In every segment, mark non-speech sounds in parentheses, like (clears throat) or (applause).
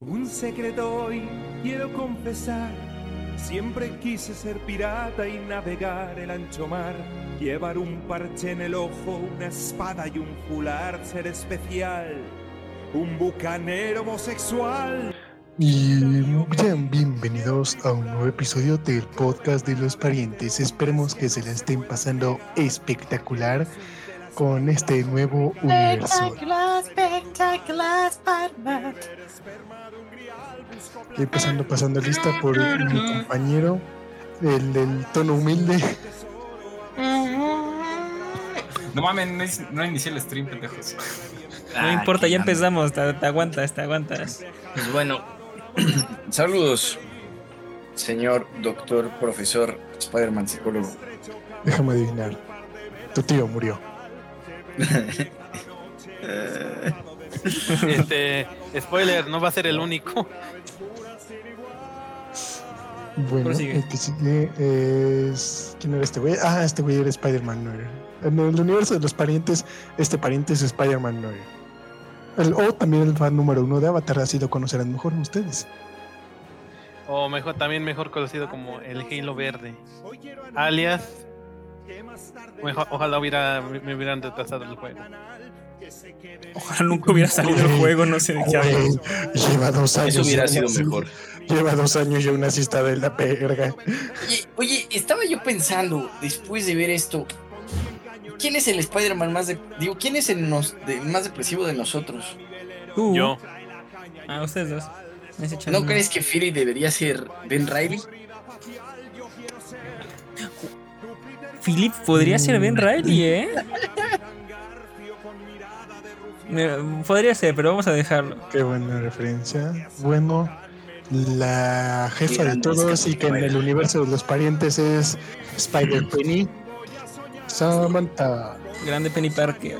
Un secreto hoy quiero confesar. Siempre quise ser pirata y navegar el ancho mar. Llevar un parche en el ojo, una espada y un fular, ser especial. Un bucanero homosexual. Y sean bienvenidos a un nuevo episodio del podcast de los parientes. Esperemos que se la estén pasando espectacular con este nuevo universo. Y pasando, pasando lista por mi compañero, el del tono humilde. No mames, no, inicié el stream, pendejos. No importa, ya empezamos, te, te aguantas, te aguantas. Pues bueno, (clears throat) saludos, señor doctor, profesor, Spider-Man, psicólogo. Déjame adivinar. Tu tío murió. (laughs) Este, spoiler, no va a ser el único. Bueno, el que sigue es. ¿Quién era este güey? Ah, este güey era Spider-Man Noir. En el universo de los parientes, este pariente es Spider-Man Noir. El, o también el fan número uno de Avatar, así lo conocerán mejor ustedes. O mejor, también mejor conocido como el Halo Verde. Alias, ojalá hubiera, me hubieran retrasado el juego. Ojalá nunca hubiera salido el juego, no sé de qué hablo. Lleva dos años. Eso hubiera sido mejor. Lleva dos años y aún así está de la verga. Oye, oye, estaba yo pensando, después de ver esto, ¿quién es el Spider-Man más de, digo, quién es el, nos- de- más depresivo de nosotros? Tú. Yo, Ah, ustedes dos. ¿No crees que Philly debería ser Ben Riley? Philip podría ser Ben Mm. Riley, ¿eh? Podría ser, pero vamos a dejarlo. Qué buena referencia. Bueno, la jefa de todos y que en el universo de los parientes es Spider-Penny. Samantha. Grande Penny Parker.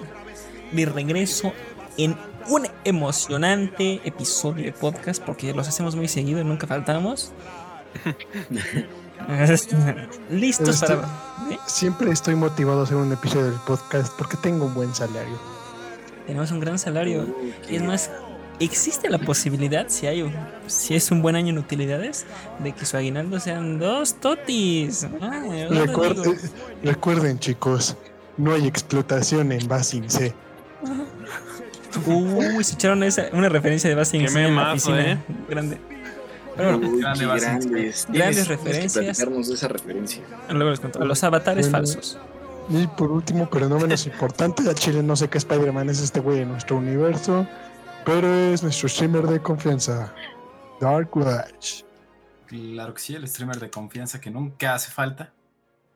Mi regreso en un emocionante episodio de podcast, porque los hacemos muy seguido y nunca faltamos. (laughs) (laughs) Listos para. ¿eh? Siempre estoy motivado a hacer un episodio del podcast porque tengo un buen salario. Tenemos un gran salario. Y es más, existe la posibilidad, si hay un- si es un buen año en utilidades, de que su aguinaldo sean dos totis. Ah, te Recuerde- digo. recuerden, chicos, no hay explotación en Basin C. Uy, se echaron esa, una referencia de Basing Qué en la memazo, piscina. ¿eh? Grande. Pero bueno, Uy, Grande grandes. Grandes que referencias. de esa referencia. luego les cuento. Los avatares Bueno. falsos. Y por último, pero no menos importante, a Chile no sé qué Spider-Man es este güey en nuestro universo, pero es nuestro streamer de confianza, Dark Watch. Claro que sí, el streamer de confianza que nunca hace falta.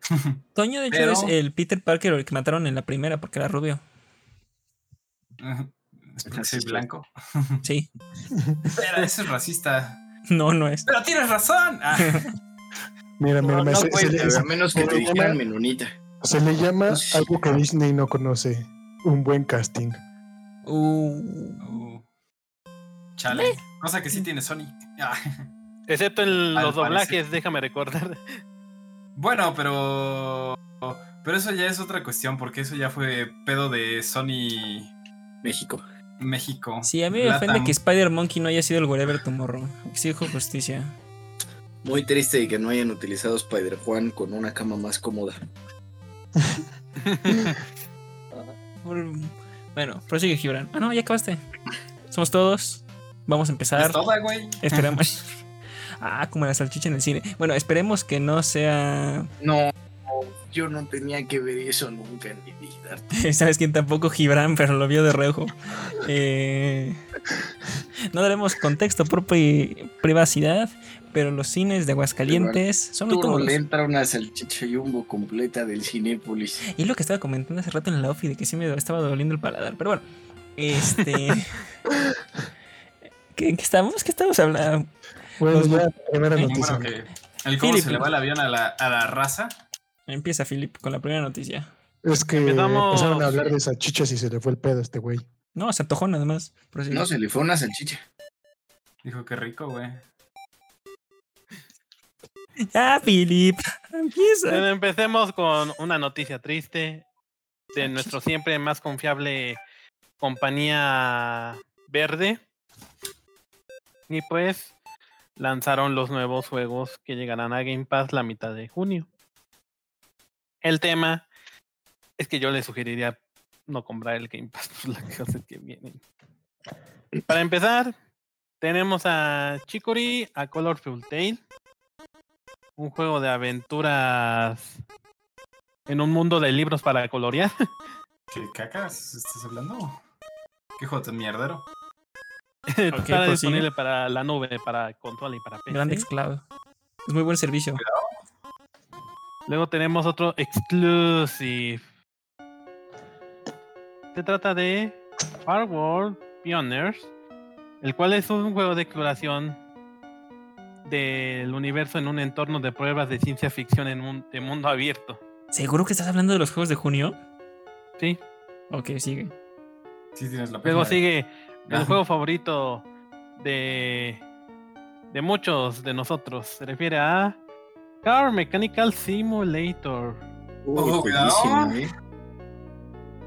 (laughs) Toño, de hecho, Pero- es el Peter Parker el que mataron en la primera porque era rubio. Es porque soy es. blanco. Sí. (laughs) Espera, eso es racista. No, no es. Pero tienes razón. Ah, (laughs) Mira, mira, No, me- no se, se cuenta, le, a menos que te dijeran menonita. se le llama algo que Disney no conoce, un buen casting. Uh, uh, chale. Cosa que sí tiene Sonic. Ah, excepto en Al los parecer. doblajes, déjame recordar. Bueno, pero. Pero eso ya es otra cuestión, porque eso ya fue pedo de Sony México. México. sí, a mí me ofende que Spider Monkey no haya sido el Wherever Tomorrow. Exijo justicia. Muy triste de que no hayan utilizado Spider-Juan con una cama más cómoda. (laughs) Bueno, prosigue Gibran. Ah, no, ya acabaste. Somos todos. Vamos a empezar. Es toda, güey. Esperamos. (laughs) Ah, como la salchicha en el cine. Bueno, esperemos que no sea. No, yo no tenía que ver eso nunca en mi vida. (laughs) ¿Sabes quién tampoco? Gibran, pero lo vio de reojo. (laughs) Eh, No daremos contexto por pri- privacidad, pero los cines de Aguascalientes son muy cómodos. le entra una salchicha jumbo completa del Cinépolis. Y es lo que estaba comentando hace rato en la ofi de que sí me estaba doliendo el paladar. Pero bueno, este. (laughs) ¿Qué, ¿En qué estamos? ¿Qué estamos hablando? Bueno, Los- ya, primera Y noticia. bueno, que el cómo Philip. se le va el avión a la, a la raza. Empieza Philip con la primera noticia. Es que Empezamos- empezaron a hablar de salchichas y se le fue el pedo a este güey. No, se antojó nada más. No, se le fue una salchicha. Dijo que rico, güey. Ya, Philip. Empieza. Bueno, empecemos con una noticia triste de nuestro siempre más confiable compañía verde. Y pues lanzaron los nuevos juegos que llegarán a Game Pass la mitad de junio. El tema es que yo le sugeriría no comprar el Game Pass (laughs) por las cosas que vienen. Para empezar, tenemos a Chicory, a Colorful Tale, un juego de aventuras en un mundo de libros para colorear. (laughs) ¿Qué cacas estás hablando? ¿Qué juego tan mierdero? Está prosigue. disponible para la nube, para consola y para PC. Grande Xcloud. Es muy buen servicio. Luego tenemos otro exclusive. Se trata de Far World Pioneers, el cual es un juego de exploración del universo en un entorno de pruebas de ciencia ficción en un de mundo abierto. ¿Seguro que estás hablando de los juegos de junio? Sí. Ok, sigue. Sí, tienes la Luego de- sigue el juego favorito de de muchos de nosotros. Se refiere a Car Mechanical Simulator. Uy, joyísima, eh.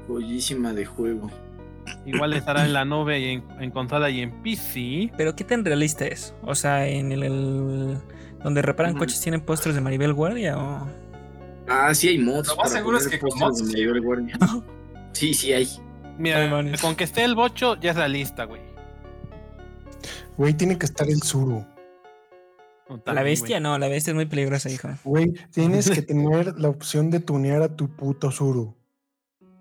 Joyísima de juego. Igual (laughs) estará en la nube y en, en consola y en PC. Pero ¿qué tan realista es? O sea, en el, el- donde reparan coches tienen pósters de Maribel Guardia o Ah, sí hay mods. Lo más seguro es que con mods, de. Maribel Guardia. (laughs) Sí, sí hay. Mira, Ay, con que esté el bocho ya es la lista, güey. Güey, tiene que estar el Zuru. La bestia? No, la bestia es muy peligrosa, hijo. Güey, tienes que (laughs) tener la opción de tunear a tu puto Zuru.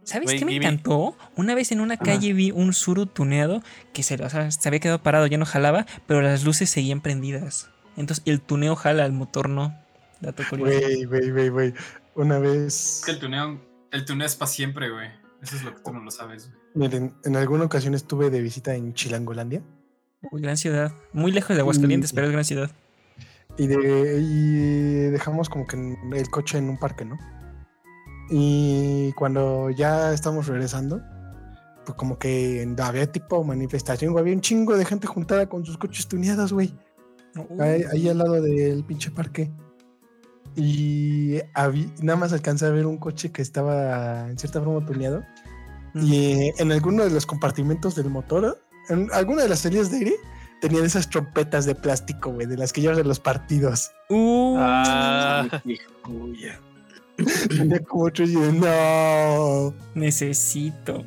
¿Sabes qué me Gibi. encantó? Una vez en una calle vi un Zuru tuneado que se, o sea, se había quedado parado, ya no jalaba, pero las luces seguían prendidas. Entonces el tuneo jala, el motor no. Dato curioso. Güey, güey, güey, güey. Una vez. Es que el tuneo, el tuneo es para siempre, güey. Eso es lo que tú no lo sabes, güey. Miren, en alguna ocasión estuve de visita en Chilangolandia. Uy, gran ciudad. Muy lejos de Aguascalientes, pero es gran ciudad. Y, de, y dejamos como que el coche en un parque, ¿no? Y cuando ya estamos regresando, pues como que había tipo manifestación, había un chingo de gente juntada con sus coches tuneados, güey. Ahí, ahí al lado del pinche parque. Y habí- nada más alcancé a ver un coche que estaba en cierta forma tuneado. Y en alguno de los compartimentos del motor, en alguna de las salidas de aire, tenían esas trompetas de plástico, güey, de las que llevas en los partidos. Uh, Ah, (laughs) como otro y yo, no. necesito.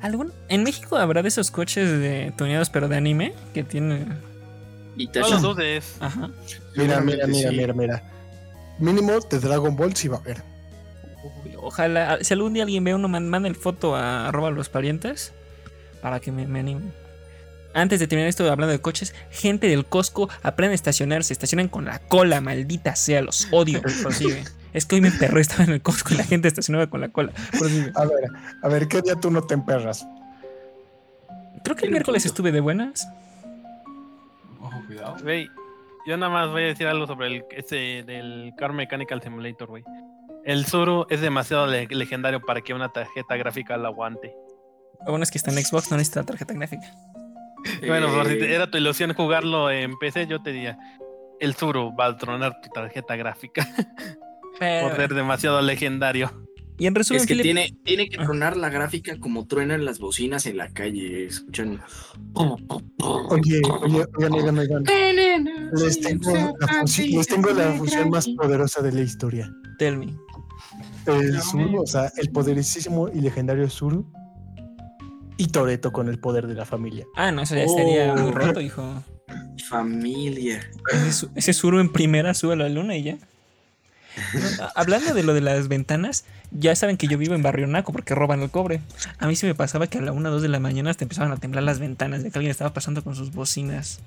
¿Algún... ¿En México habrá de esos coches de tuneados pero de anime? Que tiene. Y no lo Tasha. dudes. Ajá. Mira, mira, mira, sí. mira, mira. Mínimo de Dragon Ball sí va a haber. Uy, Ojalá, si algún día alguien ve uno, man- manda el foto a arroba los parientes para que me, me anime. Antes de terminar esto hablando de coches, gente del Costco aprende a estacionarse, estacionan con la cola, maldita sea, los odio. (laughs) Prosigue. Es que hoy me emperró, estaba en el Costco y la gente estacionaba con la cola. Prosigue. A ver, a ver, ¿qué día tú no te emperras? Creo que el miércoles punto. estuve de buenas. Ojo, cuidado. Güey, yo nada más voy a decir algo sobre el ese del Car Mechanical Simulator, güey. El Zuru es demasiado le- legendario para que una tarjeta gráfica lo aguante. Lo bueno es que está en Xbox, no necesita tarjeta gráfica. Bueno, por si Eh, te- era tu ilusión jugarlo en PC, yo te diría, el Zuru va a tronar tu tarjeta gráfica (laughs) Pero- por ser demasiado legendario. y en resumen, Es que Philip, tiene, tiene que tronar la gráfica como truenan las bocinas en la calle. Escuchan. Oye, oye, oigan, oigan, oigan. Les tengo, la función, les tengo la función más poderosa de la historia. tell me. El Zuru, o sea, el poderosísimo y legendario Zuru. Y Toreto con el poder de la familia. Ah, no, eso ya estaría Oh. muy roto, hijo. Familia. Ese, su- ese Zuru en primera sube a la luna y ya. No, (laughs) hablando de lo de las ventanas, ya saben que yo vivo en Barrio Naco porque roban el cobre. A mí sí me pasaba que a la 1 o 2 de la mañana hasta empezaban a temblar las ventanas de que alguien estaba pasando con sus bocinas.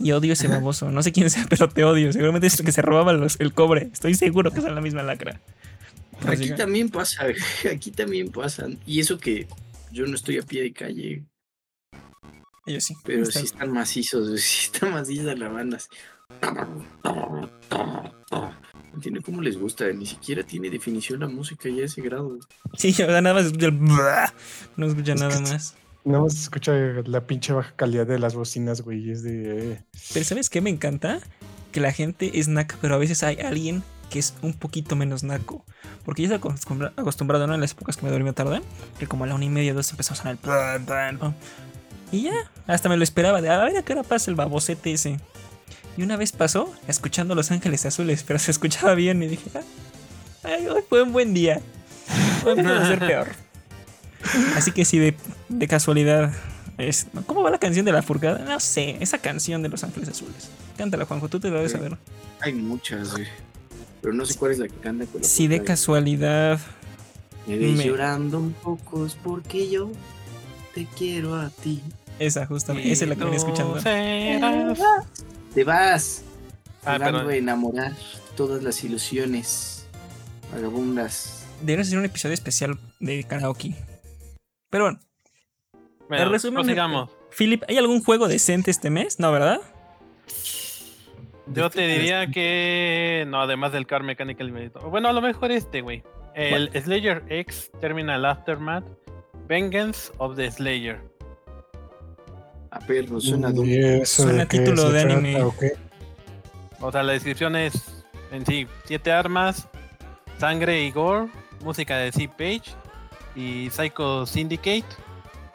Y odio ese baboso. No sé quién sea, pero te odio. Seguramente es el que se robaba los- el cobre. Estoy seguro que son la misma lacra. Aquí también pasa, aquí también pasan. Y eso que yo no estoy a pie de calle, Ellos sí. pero Está- (laughs) sí están macizos, sí está maciza la banda. No entiendo cómo les gusta, ni siquiera tiene definición la música ya a ese grado. Sí, yo nada más escucho el... No escucha nada más. Nada más escucha la pinche baja calidad de las bocinas, güey. Es de. eh, Pero ¿sabes qué me encanta? Que la gente es naca, pero a veces hay alguien que es un poquito menos naco. Porque yo estoy acostumbra- acostumbrado, ¿no? En las épocas que me dormía tarde, que como a la una y media, dos empezó a sonar el... plan, plan, plan. Y ya, hasta me lo esperaba. De, a ver a qué hora pasa el babosete ese. Y una vez pasó, escuchando Los Ángeles Azules, pero se escuchaba bien y dije, "Ah, ay, hoy fue un buen día. Hoy puede ser peor. (laughs) Así que si de, de casualidad es... ¿Cómo va la canción de la furgada? No sé, esa canción de Los Ángeles Azules. Cántala, Juanjo, tú te la debes saber. Hay muchas, güey. Pero no sé cuál es la que canta con la Si de casualidad... Me ves me- llorando un poco es porque yo te quiero a ti. Esa, justamente, esa es la que venía escuchando. Serás. Te vas Ah, pero- a enamorar todas las ilusiones vagabundas. Debería ser un episodio especial de karaoke. Pero bueno, Bueno, resumen- prosigamos. Philip, ¿hay algún juego decente este mes? No, ¿verdad? Yo te diría que. No, además del Car Mechanical Simulator. Bueno, a lo mejor este, güey. El Slayer X Terminal Aftermath. Vengeance of the Slayer. A perro, suena ¿Y duro. eso Suena de qué título de trata anime. o sea, la descripción es en sí: siete armas, sangre y gore, música de C Page y Psycho Syndicate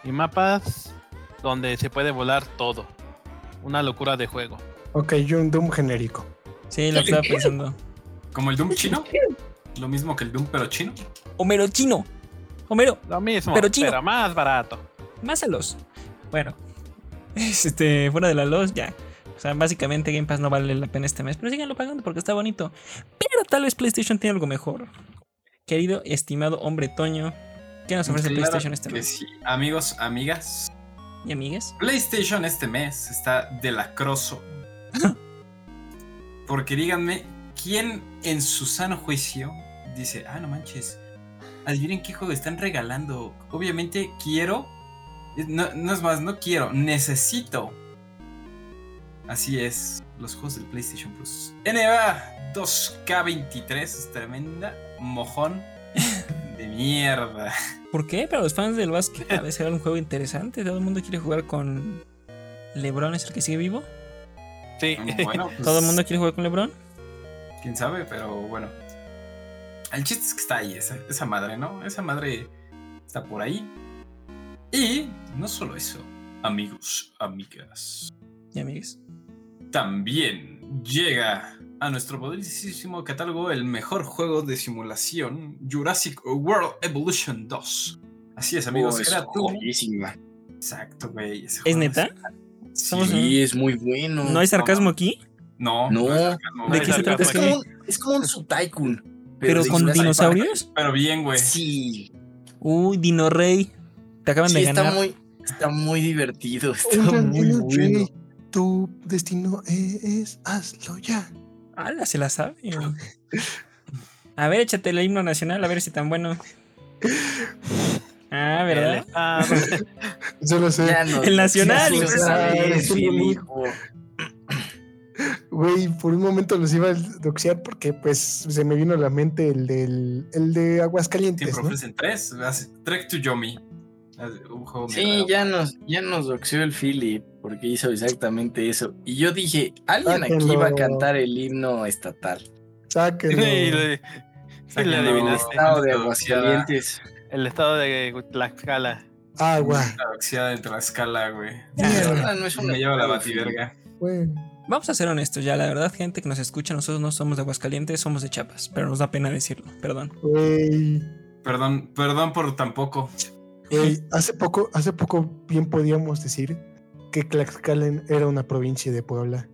y mapas donde se puede volar todo. Una locura de juego. Ok, yo un Doom genérico. Sí, lo estaba pensando. Como el Doom chino. Lo mismo que el Doom, pero chino. Homero chino. Homero, Lo mismo, Pero pero, chino. más barato. más a los. Bueno, este, fuera de la los, ya. O sea, básicamente Game Pass no vale la pena este mes, pero síganlo pagando porque está bonito. Pero tal vez PlayStation tiene algo mejor. Querido, estimado hombre Toño, ¿qué nos ofrece Claro PlayStation este que mes? sí. Amigos, amigas, ¿Y amigas? PlayStation este mes está de lacroso. (laughs) Porque díganme, ¿quién en su sano juicio dice, ah, no manches, adivinen qué juego están regalando? Obviamente quiero, eh, no, no es más, no quiero, necesito. Así es, los juegos del PlayStation Plus. NBA 2K23 es tremenda mojón (laughs) de mierda. ¿Por qué? Para los fans del básquet a veces era un juego interesante. Todo el mundo quiere jugar con LeBron, es el que sigue vivo. Sí. Bueno, pues, (laughs) Todo el mundo quiere jugar con LeBron. quién sabe, pero bueno. El chiste es que está ahí, esa, esa madre, ¿no? Esa madre está por ahí. Y no solo eso, amigos, amigas. Y amigas. También llega a nuestro poderosísimo catálogo el mejor juego de simulación, Jurassic World Evolution 2. Así es, amigos, Oh, es era tú. Exacto, güey. ¿Es neta? Sí, es muy bueno. ¿No hay sarcasmo aquí? No, No. es sarcasmo, ¿De güey. qué se trata Es como, un- es como un Sutaikun. ¿Pero con dinosaurios? Pero bien, güey. Sí, Uy, Dino Rey. Te acaban sí, de está ganar. muy, está muy divertido. Está muy bueno. rey. Tu destino es hazlo ya. ¡Hala! Se la sabe. güey. A ver, échate el himno nacional, a ver si tan bueno. (laughs) Ah, ¿verdad? Solo sé. El nacional. Güey, por un momento los iba a doxear porque pues se me vino a la mente el del el de Aguascalientes, Siempre tres. Trek to Yomi. Un juego Sí, ya nos, ya nos doxeó el Philip porque hizo exactamente eso. Y yo dije, alguien aquí iba a cantar el himno estatal. Sáquenlo. Sí, le- sí, le Sáquenlo. El estado de. Aguascalientes. El estado de Tlaxcala. Agua. La doxiada de Tlaxcala, güey. Ah, no es una- Me lleva la bativerga. Güey. Vamos a ser honestos ya, la verdad, gente que nos escucha, nosotros no somos de Aguascalientes, somos de Chiapas, pero nos da pena decirlo, perdón. Güey. Perdón, perdón por tampoco. Güey, hace poco, hace poco bien podíamos decir que Tlaxcala era una provincia de Puebla.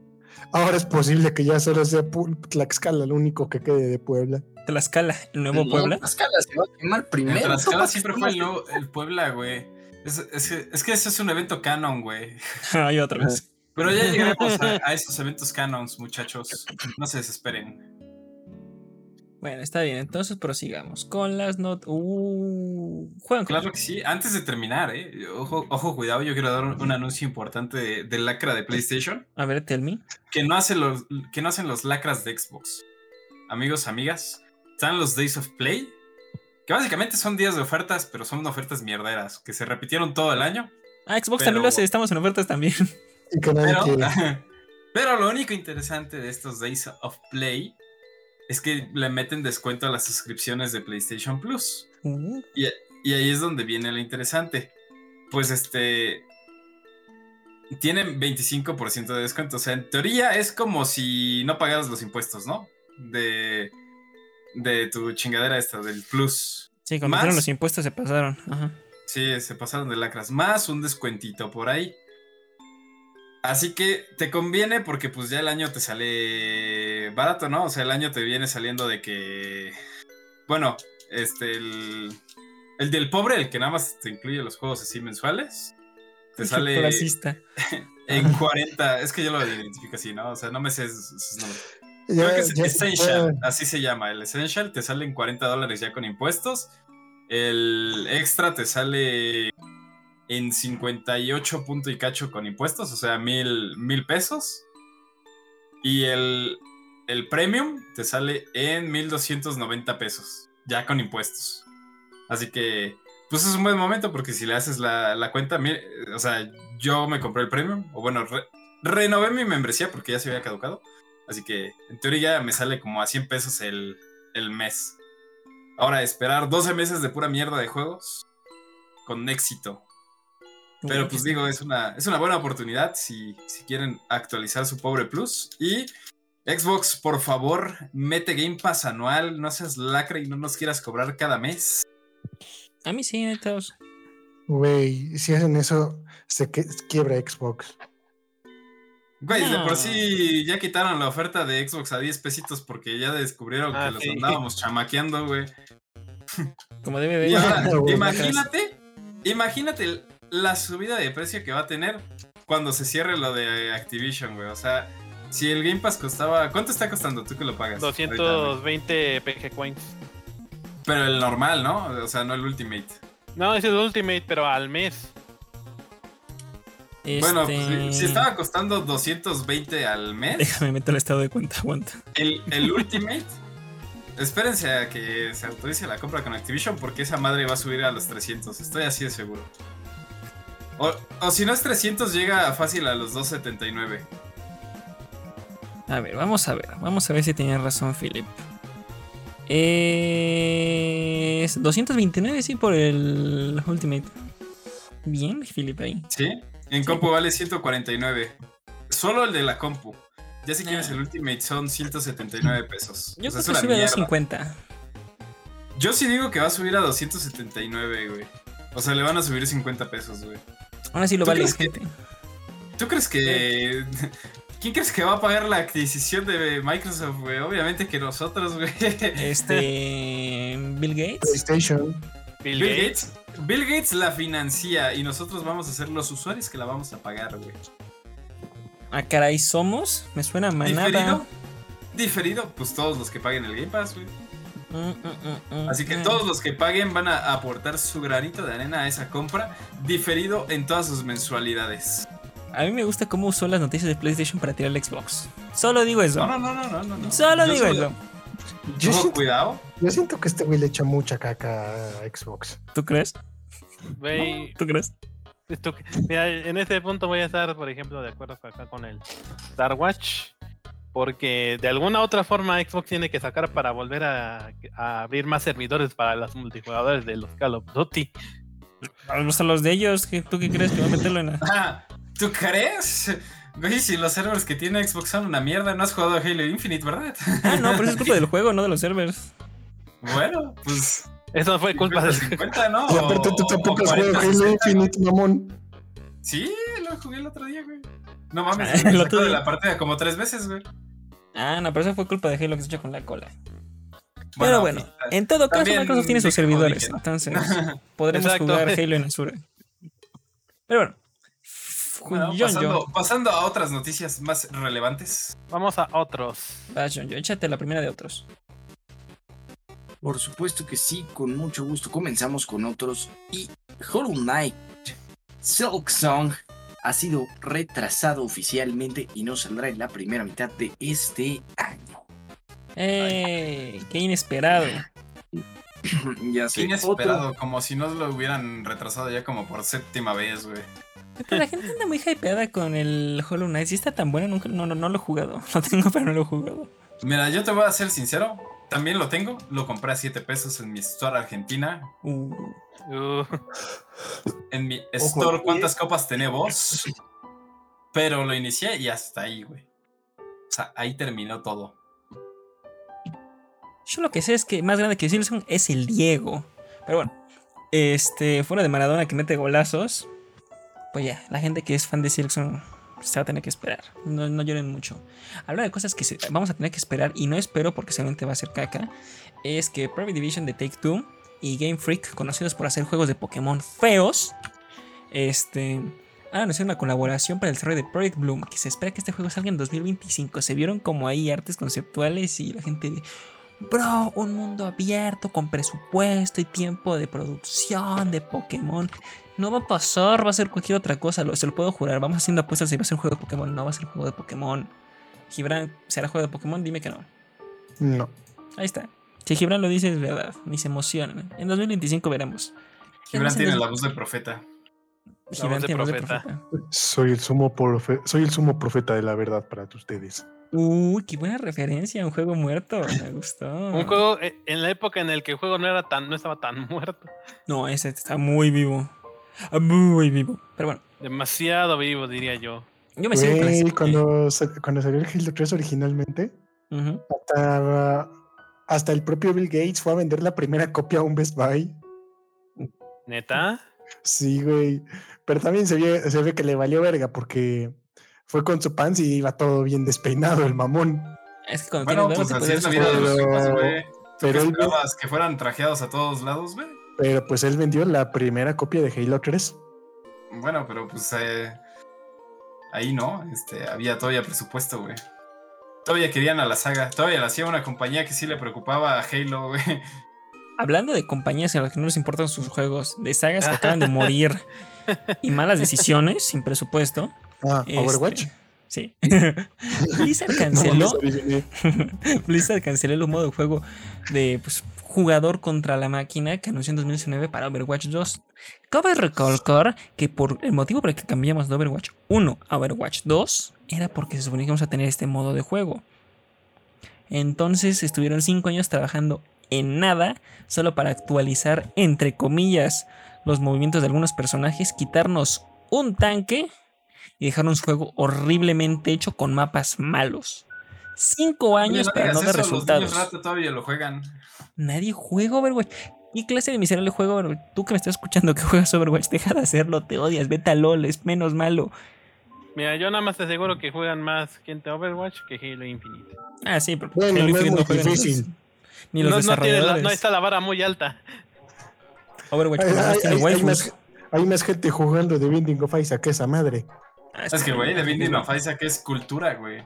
Ahora es posible que ya solo sea Tlaxcala lo único que quede de Puebla. Tlaxcala, el nuevo No, Puebla. Tlaxcala se va a quemar primero. Tlaxcala siempre fue el, nuevo- el Puebla, güey. Es, es que- es que ese es un evento canon, güey. (laughs) Ay, otra vez. Pero ya llegaremos a, a esos eventos canons, muchachos. No se desesperen. Bueno, está bien, entonces prosigamos con las notas. Uh, Claro que sí. Antes de terminar, eh. Ojo, ojo, cuidado. Yo quiero dar un, un anuncio importante de, de lacra de PlayStation. A ver, tell me. Que no, hace los, que no hacen los lacras de Xbox. Amigos, amigas. Están los Days of Play. Que básicamente son días de ofertas, pero son ofertas mierderas. Que se repitieron todo el año. Ah, Xbox Pero- también lo hace, estamos en ofertas también. (laughs) Y que nadie Pero, quiere. (laughs) pero lo único interesante de estos Days of Play es que le meten descuento a las suscripciones de PlayStation Plus. Uh, Y, y ahí es donde viene lo interesante. Pues este. tienen 25% de descuento. O sea, en teoría es como si no pagaras los impuestos, ¿no? De, de tu chingadera esta, del plus. Sí, cuando Más- los impuestos se pasaron. Ajá. Sí, se pasaron de lacras. Más un descuentito por ahí. Así que te conviene porque pues ya el año te sale barato, ¿no? O sea, el año te viene saliendo de que... Bueno, este, el, el del pobre, el que nada más te incluye los juegos así mensuales, te sale (laughs) en 40. Es que yo lo identifico así, ¿no? O sea, no me sé sus sus nombres. Creo que es Essential, así se llama. El Essential te sale en 40 dólares ya con impuestos. El extra te sale en 58 punto y cacho con impuestos, o sea, mil, mil pesos. Y el, el premium te sale en 1290 pesos, ya con impuestos. Así que, pues es un buen momento porque si le haces la, la cuenta, mi- o sea, yo me compré el premium, o bueno, re- renové mi membresía porque ya se había caducado. Así que en teoría me sale como a 100 pesos el, el mes. Ahora, esperar 12 meses de pura mierda de juegos con éxito. Pero pues digo, es una, es una buena oportunidad si, si quieren actualizar su pobre plus. Y Xbox, por favor, mete Game Pass anual, no seas lacra y no nos quieras cobrar cada mes. A mí sí, netos. Güey, si hacen eso, se que- quiebra Xbox. Güey, de No. por sí ya quitaron la oferta de Xbox a 10 pesitos porque ya descubrieron Ah, que los andábamos chamaqueando, güey. Como debe de Y ahora, güey, imagínate, imagínate la subida de precio que va a tener cuando se cierre lo de Activision, güey. O sea, si el Game Pass costaba. ¿Cuánto está costando tú que lo pagas? ahorita, güey? 220 PG Coins. Pero el normal, ¿no? O sea, no el Ultimate. No, ese es Ultimate, pero al mes. Bueno, pues, Este, si, si estaba costando 220 al mes, Déjame meter el estado de cuenta, aguanta. el, el Ultimate. Espérense a que se autorice la compra con Activision porque esa madre va a subir a los 300. Estoy así de seguro. O, o si no es 300, llega fácil a los 279. A ver, vamos a ver. Vamos a ver si tenía razón, Philip. Es 229, sí, por el Ultimate. Bien, Philip ahí. ¿Sí? En compu vale 149. Solo el de la compu. Ya si quieres el Ultimate son 179 pesos. Yo O sea, creo que sube a mierda. 250. Yo sí digo que va a subir a 279, güey. O sea, le van a subir 50 pesos, güey. Aún así lo ¿Tú vale, que- gente. ¿Tú crees que... (laughs) ¿Quién crees que va a pagar la adquisición de Microsoft, güey? Obviamente que nosotros, güey. Este. (laughs) Bill Gates. PlayStation. Bill, Bill Gates. Gates, Bill Gates la financia y nosotros vamos a ser los usuarios que la vamos a pagar, güey. Ah, caray, somos. Me suena a manada. ¿Diferido? Diferido, pues todos los que paguen el Game Pass, güey. Mm, mm, mm, Así que todos los que paguen van a aportar su granito de arena a esa compra, diferido en todas sus mensualidades. A mí me gusta cómo usó las noticias de PlayStation para tirar el Xbox. Solo digo eso. No, no, no, no, no, no. Solo Yo digo solo- eso. Yo cuidado. Yo siento que este güey le echa mucha caca a Xbox. ¿Tú crees? Güey, ¿Tú crees? esto- mira, en este punto voy a estar, por ejemplo, de acuerdo acá con el Star Watch. Porque de alguna otra forma Xbox tiene que sacar para volver a, a abrir más servidores para los multijugadores de los Call of Duty. A los de ellos. ¿qué- ¿Tú qué crees que va a meterlo en la... Ah, ¿Tú crees? Güey, si los servers que tiene Xbox son una mierda, no has jugado a Halo Infinite, ¿verdad? Ah, no, pero eso es (laughs) culpa del juego, no de los servers. Bueno, pues. Eso fue culpa del 50, ¿no? (laughs) Y aparte tú tampoco has jugado 40, Halo 60, ¿no? Infinite, mamón. Sí, lo jugué el otro día, güey. No mames, Ah, me sacó de la partida como tres veces, güey. Ah, no, pero eso fue culpa de Halo que se echa con la cola. pero Bueno, bueno, quizás. en todo caso También Microsoft tiene sus servidores, dije. entonces (laughs) podremos Exacto. jugar Halo en Azure. Pero bueno, Bueno, John, pasando, John, pasando a otras noticias más relevantes. Vamos a otros. vas, John, John, échate la primera de otros. Por supuesto que sí, con mucho gusto. Comenzamos con otros. Y Hollow Knight Silk Song ha sido retrasado oficialmente y no saldrá en la primera mitad de este año. ¡Eh! ¡Qué inesperado! (clears throat) ya sé. Inesperado, como si no lo hubieran retrasado ya como por séptima vez, güey. Pero la gente anda muy hypeada con el Hollow Knight. Si está tan bueno, nunca, no, no, no lo he jugado. (laughs) Lo tengo, pero no lo he jugado. Mira, yo te voy a ser sincero. También lo tengo. Lo compré a 7 pesos en mi store argentina. Uh, Uh, En mi store, ¿cuántas copas tenés vos? Pero lo inicié y hasta ahí, güey. O sea, ahí terminó todo. Yo lo que sé es que más grande que Silson es el Diego. Pero bueno, este, fuera de Maradona que mete golazos, pues ya, la gente que es fan de Silson se va a tener que esperar. No, no lloren mucho. Habla de cosas que vamos a tener que esperar y no espero porque seguramente va a ser caca. Es que Private Division de Take Two y Game Freak, conocidos por hacer juegos de Pokémon feos, este, han anunciado una colaboración para el desarrollo de Project Bloom, que se espera que este juego salga en 2025. Se vieron como ahí artes conceptuales y la gente de, bro, un mundo abierto con presupuesto y tiempo de producción de Pokémon. No va a pasar, va a ser cualquier otra cosa, lo, se lo puedo jurar. Vamos haciendo apuestas si va a ser un juego de Pokémon. No va a ser un juego de Pokémon. Gibran, ¿será juego de Pokémon? Dime que no. No. Ahí está. Si Gibran lo dice es verdad, ni se emocionan. En 2025 veremos. Gibran tiene la voz de profeta. Gibran voz tiene voz de profeta. profeta. Soy el sumo profe- soy el sumo profeta de la verdad para ustedes. Uy, qué buena referencia, un juego muerto. Me gustó. Un juego eh, en la época en el que el juego no era tan, no estaba tan (laughs) muerto. No, ese está muy vivo. Ah, Muy vivo. Pero bueno, Demasiado vivo, diría yo. yo me la- cuando, cuando salió el Halo 3 originalmente, hasta, hasta el propio Bill Gates fue a vender la primera copia a un Best Buy. ¿Neta? Sí, güey. Pero también se ve, se ve que le valió verga porque fue con su pants y iba todo bien despeinado el mamón. Es que cuando Bueno, pues así es la vida de los Pero- ricos, güey. ¿Tú pero qué él- esperabas? ¿Que fueran trajeados a todos lados, güey? Pero pues él vendió la primera copia de Halo 3. Bueno, pero pues eh, ahí no, este, había todavía presupuesto, güey. Todavía querían a la saga, todavía la hacía una compañía que sí le preocupaba a Halo, güey. Hablando de compañías en las que no les importan sus juegos, de sagas que (laughs) acaban de morir y malas decisiones sin presupuesto. Ah, este, Overwatch. Sí. (laughs) Blizzard (laughs) No canceló. mames, adiviné. Blizzard canceló el modo de juego de pues, jugador contra la máquina que anunció en 2019 para Overwatch 2. Cabe recalcar que por el motivo por el que cambiamos de Overwatch 1 a Overwatch 2 era porque se suponía que íbamos a tener este modo de juego. Entonces estuvieron 5 años trabajando en nada solo para actualizar, entre comillas, los movimientos de algunos personajes, quitarnos un tanque y dejarnos un juego horriblemente hecho con mapas malos. 5 años Oye, para no eso, resultados. Los niños rata todavía lo juegan. Nadie juega Overwatch. ¿Qué clase de miserable juego Overwatch? Tú que me estás escuchando que juegas Overwatch, deja de hacerlo, te odias, vete a LOL, es menos malo. Mira, yo nada más te aseguro que juegan más gente Overwatch que Halo Infinite. Ah, sí, pero Bueno, Halo no es Infinite muy juegan difícil. los- ni los no, no, tiene la- desarrolladores. no está la vara muy alta. Overwatch Hay, tiene más, hay más gente jugando de Binding of Isaac que esa madre. Ah, Es que, güey, de Binding of Isaac es cultura, güey.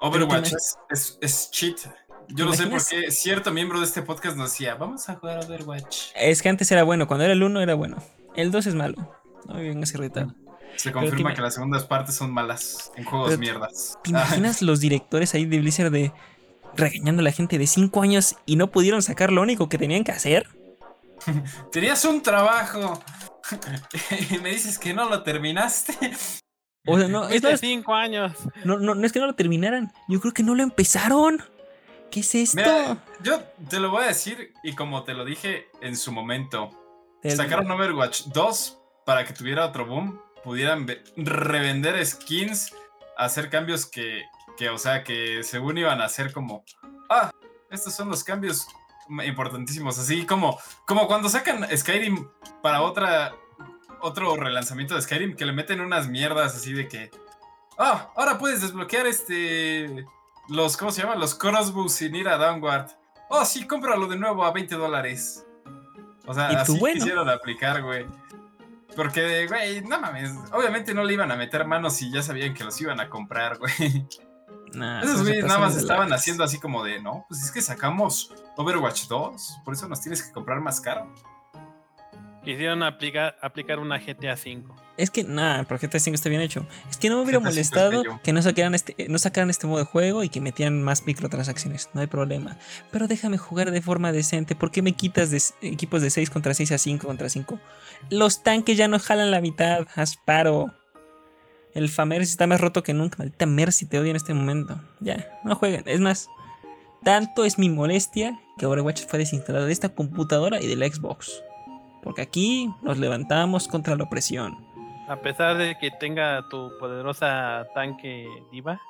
Overwatch ¿te es, es, es cheat. ¿Te Yo no sé por qué cierto miembro de este podcast nos decía, vamos a jugar Overwatch. Es que antes era bueno, cuando era el 1 era bueno. El 2 es malo. No me vengas a irritar. Se confirma que las segundas partes son malas en juegos Pero mierdas. ¿Te imaginas los directores ahí de Blizzard de regañando a la gente de 5 años y no pudieron sacar lo único que tenían que hacer? (laughs) Tenías un trabajo (laughs) y me dices que no lo terminaste. O sea, no, es Fuiste más, cinco años. no, no, no es que no lo terminaran. Yo creo que no lo empezaron. ¿Qué es esto? Mira, yo te lo voy a decir y como te lo dije en su momento, El- sacaron Overwatch 2 para que tuviera otro boom, pudieran ve- revender skins, hacer cambios que, que, o sea, que según iban a ser como, ah, estos son los cambios importantísimos, así como, como cuando sacan Skyrim para otra, otro relanzamiento de Skyrim, que le meten unas mierdas así de que, ah, ahora puedes desbloquear este, los, ¿cómo se llama? Los crossbows sin ir a Downward. Oh, sí, cómpralo de nuevo a 20 dólares. O sea, así bueno. quisieron aplicar, güey. Porque, güey, no mames. Obviamente no le iban a meter manos si ya sabían que los iban a comprar, güey. Nah, Esos se güeyes nada más estaban haciendo así como de, no, pues es que sacamos Overwatch 2, por eso nos tienes que comprar más caro. Quisieron aplicar, aplicar una GTA V. Es que, nada, GTA 5 está bien hecho. Es que no me hubiera GTA 5 es molestado que no sacaran, este, no sacaran este modo de juego y que metieran más microtransacciones. No hay problema. Pero déjame jugar de forma decente. ¿Por qué me quitas de equipos de 6 contra 6 a 5 contra 5? Los tanques ya no jalan la mitad. Haz paro. El Famersi está más roto que nunca. Maldita Mercy, te odio en este momento. Ya, no jueguen. Es más, tanto es mi molestia que Overwatch fue desinstalado de esta computadora y de la Xbox. Porque aquí nos levantamos contra la opresión. A pesar de que tenga tu poderosa tanque diva.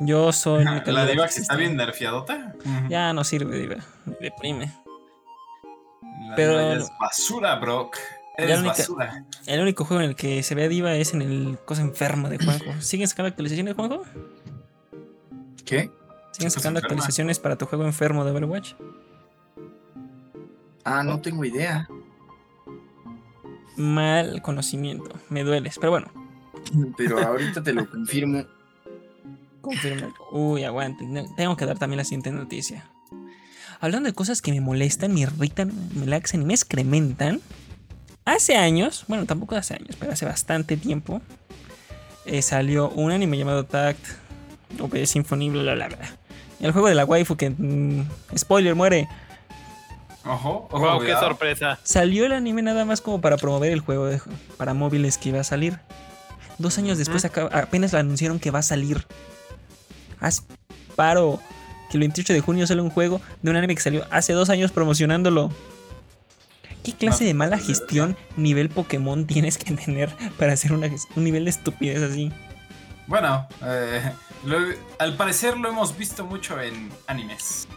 Yo soy. mi La diva que está bien nerfeadota. Ya no sirve, Diva. Me Deprime. La Pero- diva es basura, Brock. Única- basura. El único juego en el que se ve a Diva es en el cosa enferma de Juanjo. (laughs) ¿Siguen sacando actualizaciones, Juanjo? ¿Qué? ¿Siguen sacando enferma. actualizaciones para tu juego enfermo de Overwatch? Ah, no tengo idea. Mal conocimiento. Me dueles. Pero bueno, Pero ahorita te lo confirmo. confirmo. Uy, aguante. Tengo que dar también la siguiente noticia. Hablando de cosas que me molestan, me irritan, me laxan y me excrementan. Hace años, bueno, tampoco hace años, pero hace bastante tiempo, eh, salió un anime llamado Tact, OP Symphony, bla bla bla. bla. El juego de la waifu que. mm, spoiler, muere. Ojo, ojo. Wow, qué sorpresa. Salió el anime nada más como para promover el juego de- para móviles que iba a salir. Dos años después acá- apenas lo anunciaron que va a salir. Asparo que el 28 de junio sale un juego de un anime que salió hace dos años promocionándolo. ¿Qué clase de mala gestión nivel Pokémon (laughs) tienes que tener para hacer una- un nivel de estupidez así? Bueno, eh, lo- al parecer lo hemos visto mucho en animes.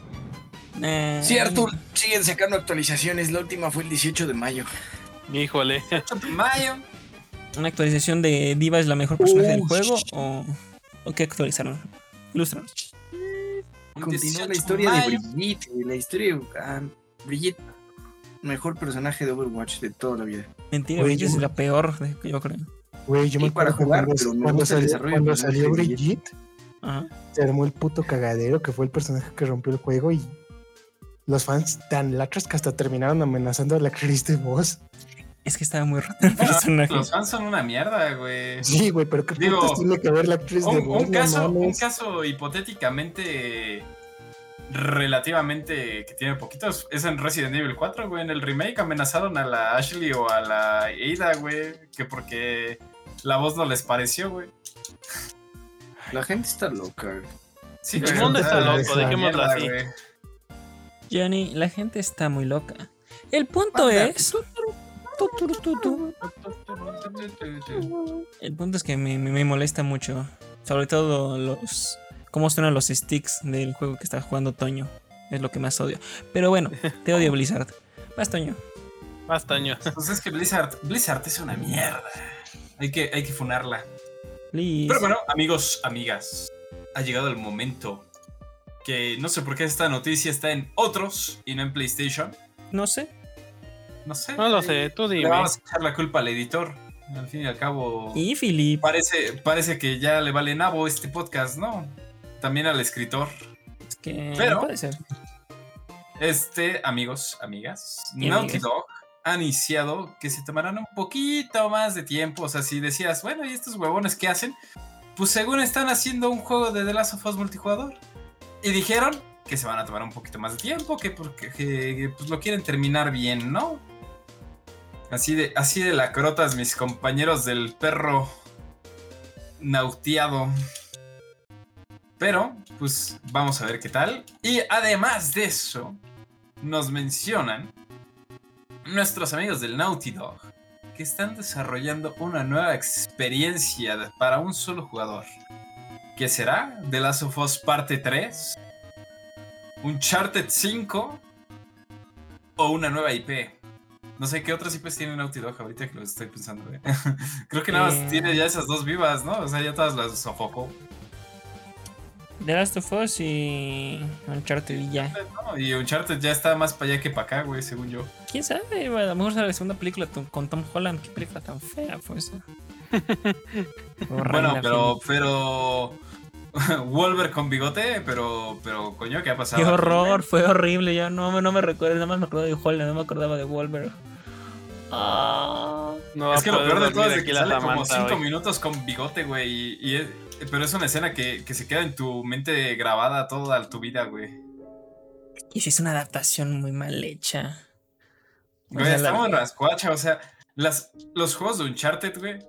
Eh, Cierto, siguen sacando actualizaciones. La última fue el 18 de mayo. Híjole. 8 de mayo. ¿Una actualización de Diva es la mejor personaje del juego? ¿O, o qué actualizaron? Ilústranos. Continúa 18 la historia de. Brigitte. La historia de ah, Brigitte. Mejor personaje de Overwatch de toda la vida. Mentira, Bridget es la peor, de- yo creo. Güey, yo me acuerdo jugar, cuando, pero me cuando salió, cuando salió Brigitte, Ajá. se armó el puto cagadero que fue el personaje que rompió el juego y los fans tan lacras que hasta terminaron amenazando a la actriz de voz. Es que estaba muy roto el personaje. Los fans son una mierda, güey. Sí, güey, pero qué Digo, putas tiene que ver la actriz de Un, voz. un No caso, un caso hipotéticamente relativamente que tiene poquitos es en Resident Evil 4, güey. En el remake amenazaron a la Ashley o a la Ada, güey, que porque la voz no les pareció, güey. La gente está loca. güey. Sí, El mundo está loco, dejémoslo así. güey. Johnny, la gente está muy loca. El punto es. El punto es que me, me- me molesta mucho. Sobre todo los. cómo suenan los sticks del juego que está jugando Toño. Es lo que más odio. Pero bueno, te odio (laughs) Blizzard. Vas, Toño. Basta, años. Pues es que Blizzard, Blizzard es una mierda. Hay que, hay que funarla. Please. Pero bueno, amigos, amigas, ha llegado el momento que no sé por qué esta noticia está en otros y no en PlayStation. No sé. No sé. No lo sé, tú Le dime. vamos a echar la culpa al editor. Al fin y al cabo, Y Philip. parece, parece que ya le vale nabo este podcast, ¿no? También al escritor. Es que. Pero- Puede ser. Este, amigos, amigas, Naughty amigas. Dog ha iniciado que se tomarán un poquito más de tiempo. O sea, si decías, bueno, ¿y estos huevones qué hacen? Pues según están haciendo un juego de The Last of Us multijugador. Y dijeron que se van a tomar un poquito más de tiempo, que porque que, que, pues lo quieren terminar bien, ¿no? Así de, así de lacrotas, mis compañeros del perro nauteado. Pero, pues vamos a ver qué tal. Y además de eso, nos mencionan nuestros amigos del Naughty Dog que están desarrollando una nueva experiencia para un solo jugador. ¿Qué será? ¿The Last of Us Parte 3? ¿Uncharted 5? ¿O una nueva IP? No sé qué otras IPs tiene Naughty Dog ahorita que lo estoy pensando. ¿eh? (laughs) Creo que nada más Eh. tiene ya esas dos vivas, ¿no? O sea, ya todas las sofocó. The Last of Us y. Uncharted y ya. No, y Uncharted ya está más para allá que para acá, güey, según yo. ¿Quién sabe? A lo mejor sale la segunda película con Tom Holland. ¿Qué película tan fea fue esa? (laughs) Bueno, pero. (laughs) Wolver con bigote, pero, pero, coño, ¿qué ha pasado? Qué horror, fue horrible. Ya no, no me recuerdo, nada más me acuerdo de Holland, no me acordaba de Wolver. Ah. No Es que lo peor de todo es de que la sale como Samantha 5 hoy. minutos con bigote, güey. Y, y es- pero es una escena que, que se queda en tu mente grabada toda tu vida, güey. Y si es una adaptación muy mal hecha. O Güey, sea, la- estamos en rascuacha, o sea, las, los juegos de Uncharted, güey,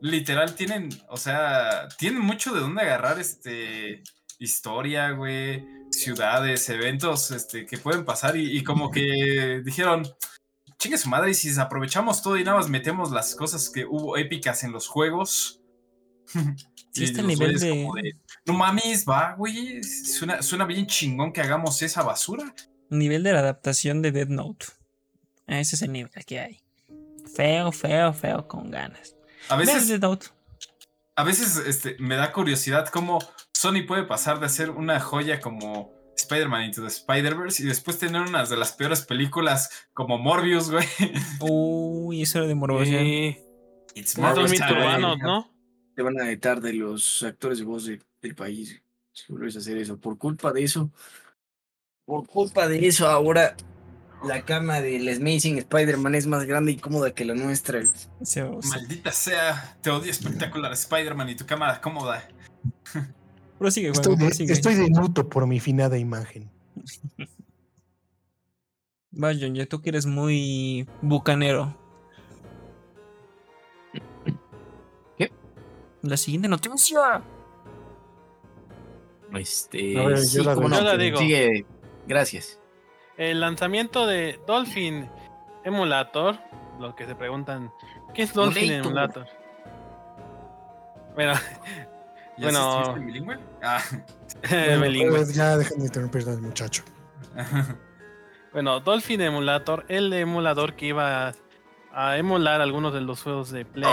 literal tienen, o sea, tienen mucho de dónde agarrar este historia, güey, ciudades, eventos, este, que pueden pasar y, y como que dijeron, chingue su madre, y si desaprovechamos todo y nada más metemos las cosas que hubo épicas en los juegos. (laughs) Sí, los nivel de- como No mames, va, güey. Suena, suena bien chingón que hagamos esa basura. Nivel de la adaptación de Dead Note. Ese es el nivel que hay. Feo, feo, feo, con ganas. A veces, a veces este, me da curiosidad cómo Sony puede pasar de hacer una joya como Spider-Man Into the Spider-Verse y después tener unas de las peores películas como Morbius, güey. Uy, eso era de Morbosia. Sí. It's Más Morbius ¿no? Te van a editar de los actores de voz de- del país. Si vuelves a hacer eso. Por culpa de eso. Por culpa de eso, ahora la cama del Amazing Spider-Man es más grande y cómoda que la nuestra. Maldita sea, te odio espectacular Spider-Man y tu cámara cómoda. (laughs) Prosigue, Estoy de, prosigue. estoy de luto por mi finada imagen. (laughs) John, ya tú que eres muy bucanero. ¿Qué? La siguiente noticia. Este. Yo sí, la la digo. Sigue. Gracias. El lanzamiento de Dolphin Emulator. Lo que se preguntan, ¿qué es Dolphin Emulator. Emulator? (laughs) Bueno, ¿Ya Bueno. bilingüe? Ah. (laughs) Bilingüe. pues ya dejen de interrumpir al muchacho. (laughs) Bueno, Dolphin Emulator, el emulador que iba a, a emular algunos de los juegos de Play,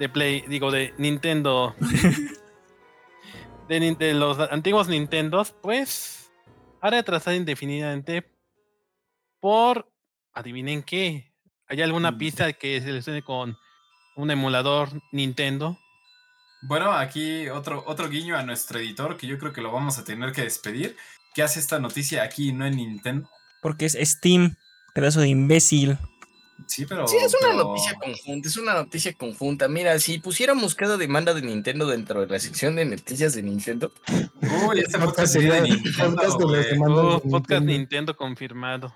de Play, digo, de Nintendo, de, de los antiguos Nintendos, pues, ha retrasado indefinidamente por, adivinen qué, ¿hay alguna Mm. pista que se le suene con un emulador Nintendo? Bueno, aquí otro, otro guiño a nuestro editor que yo creo que lo vamos a tener que despedir. Que hace esta noticia aquí y no en Nintendo? Porque es Steam, pedazo de imbécil. Sí, pero. Sí, es una pero- noticia conjunta, es una noticia conjunta. Mira, si pusiéramos cada demanda de Nintendo dentro de la sección de noticias de Nintendo, Uy, este (laughs) Podcast sería de Nintendo. podcast de Oh, de podcast Nintendo. Nintendo confirmado.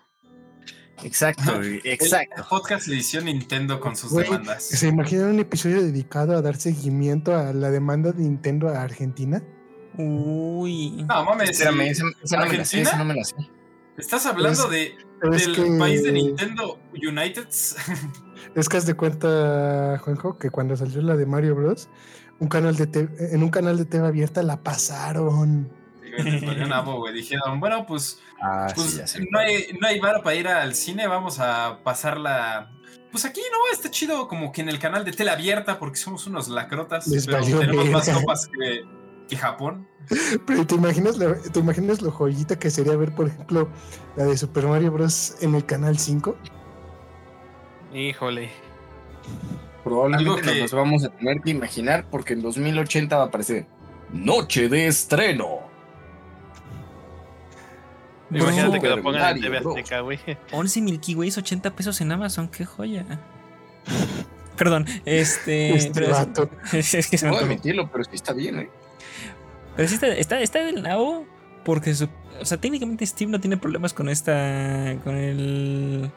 exacto, exacto. El podcast edición Nintendo con sus demandas. ¿Se imaginan un episodio dedicado a dar seguimiento a la demanda de Nintendo a Argentina? Uy. No, mames. Espérame, sí. esa, esa no me la sé, ¿Argentina? esa no me la sé. Estás hablando de, Es del que, país de Nintendo United. (laughs) es que haz de cuenta, Juanjo, que cuando salió la de Mario Bros, un canal de te- en un canal de TV abierta la pasaron. Güey. Dijeron, bueno, pues, Ah, pues sí, no, hay, no hay varo para ir al cine, vamos a pasarla. Pues aquí no, está chido como que en el canal de tele abierta porque somos unos lacrotas. Les pero tenemos más copas que, Japón. Pero ¿te imaginas, lo, ¿te imaginas lo joyita que sería ver, por ejemplo, la de Super Mario Bros. en el canal 5? Híjole. Probablemente algo que- nos vamos a tener que imaginar porque en 2080 va a aparecer Noche de estreno. Imagínate que lo pongan en TV. Azteca, güey. 11 Milky Ways, 80 pesos en Amazon, qué joya. Perdón, este. Este pero- vato. (laughs) es que se me No voy a antojó. mentirlo, pero sí está bien, ¿eh? Pero sí está, está, está del nabo. Porque, su- o sea, técnicamente Steam no tiene problemas con esta. con el.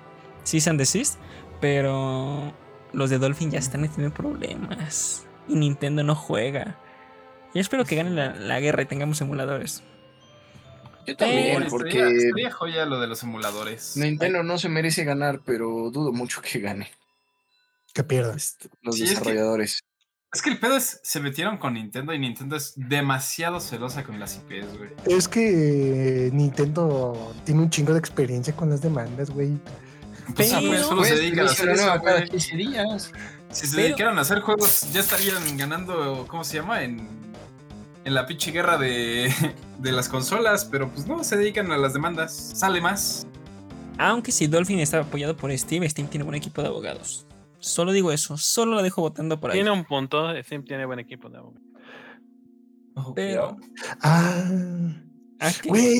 Cease and Desist. Pero los de Dolphin ya están teniendo problemas. Y Nintendo no juega. Yo espero que gane la, la guerra y tengamos emuladores. Yo también, Estaría- porque estaría joya lo de los emuladores. Nintendo no se merece ganar, pero dudo mucho que gane Que pierda. este, los Sí, es que- desarrolladores. Es que el pedo es, se metieron con Nintendo y Nintendo es demasiado celosa con las IPs, güey. Es que Nintendo tiene un chingo de experiencia con las demandas, güey. Pues, Pero- ah, pues, solo Pues, se dedican a hacer eso, cada güey. 15 días. Si se Pero- dedicaran a hacer juegos, ya estarían ganando, ¿cómo se llama? En, en la pinche guerra de, (laughs) de las consolas, pero pues no, se dedican a las demandas. Sale más. Aunque si Dolphin está apoyado por Steam, Steam tiene buen equipo de abogados. Solo digo eso, solo la dejo votando por ahí. Tiene un punto, Steam tiene buen equipo de abogados. Pero. Ah, ¿a qué? güey,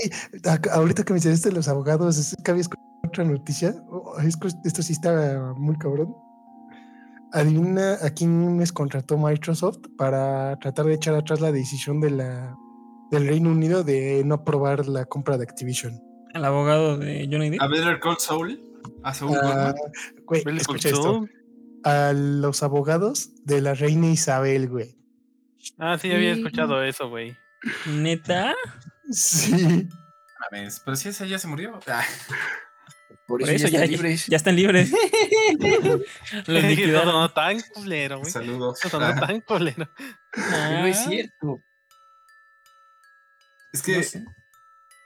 ahorita que mencionaste los abogados, es que había escuchado otra noticia. Oh, esto sí está muy cabrón. Adivina a quién les contrató Microsoft para tratar de echar atrás la decisión de la, del Reino Unido de no aprobar la compra de Activision. Al abogado de Johnny Depp. A Better Call Saul. A Saul Ah, güey, Billy escucha esto. A los abogados de la reina Isabel, güey. Ah, sí, había Sí. escuchado eso, güey. Neta. Sí. Mames, pero si esa ya se murió. Ah, Por Por eso, eso ya ya, están libres. ya están libres. (laughs) Los liquidaron. no tan culero, güey. Saludos. No tan culero. No es Ah. cierto. Es que No sé.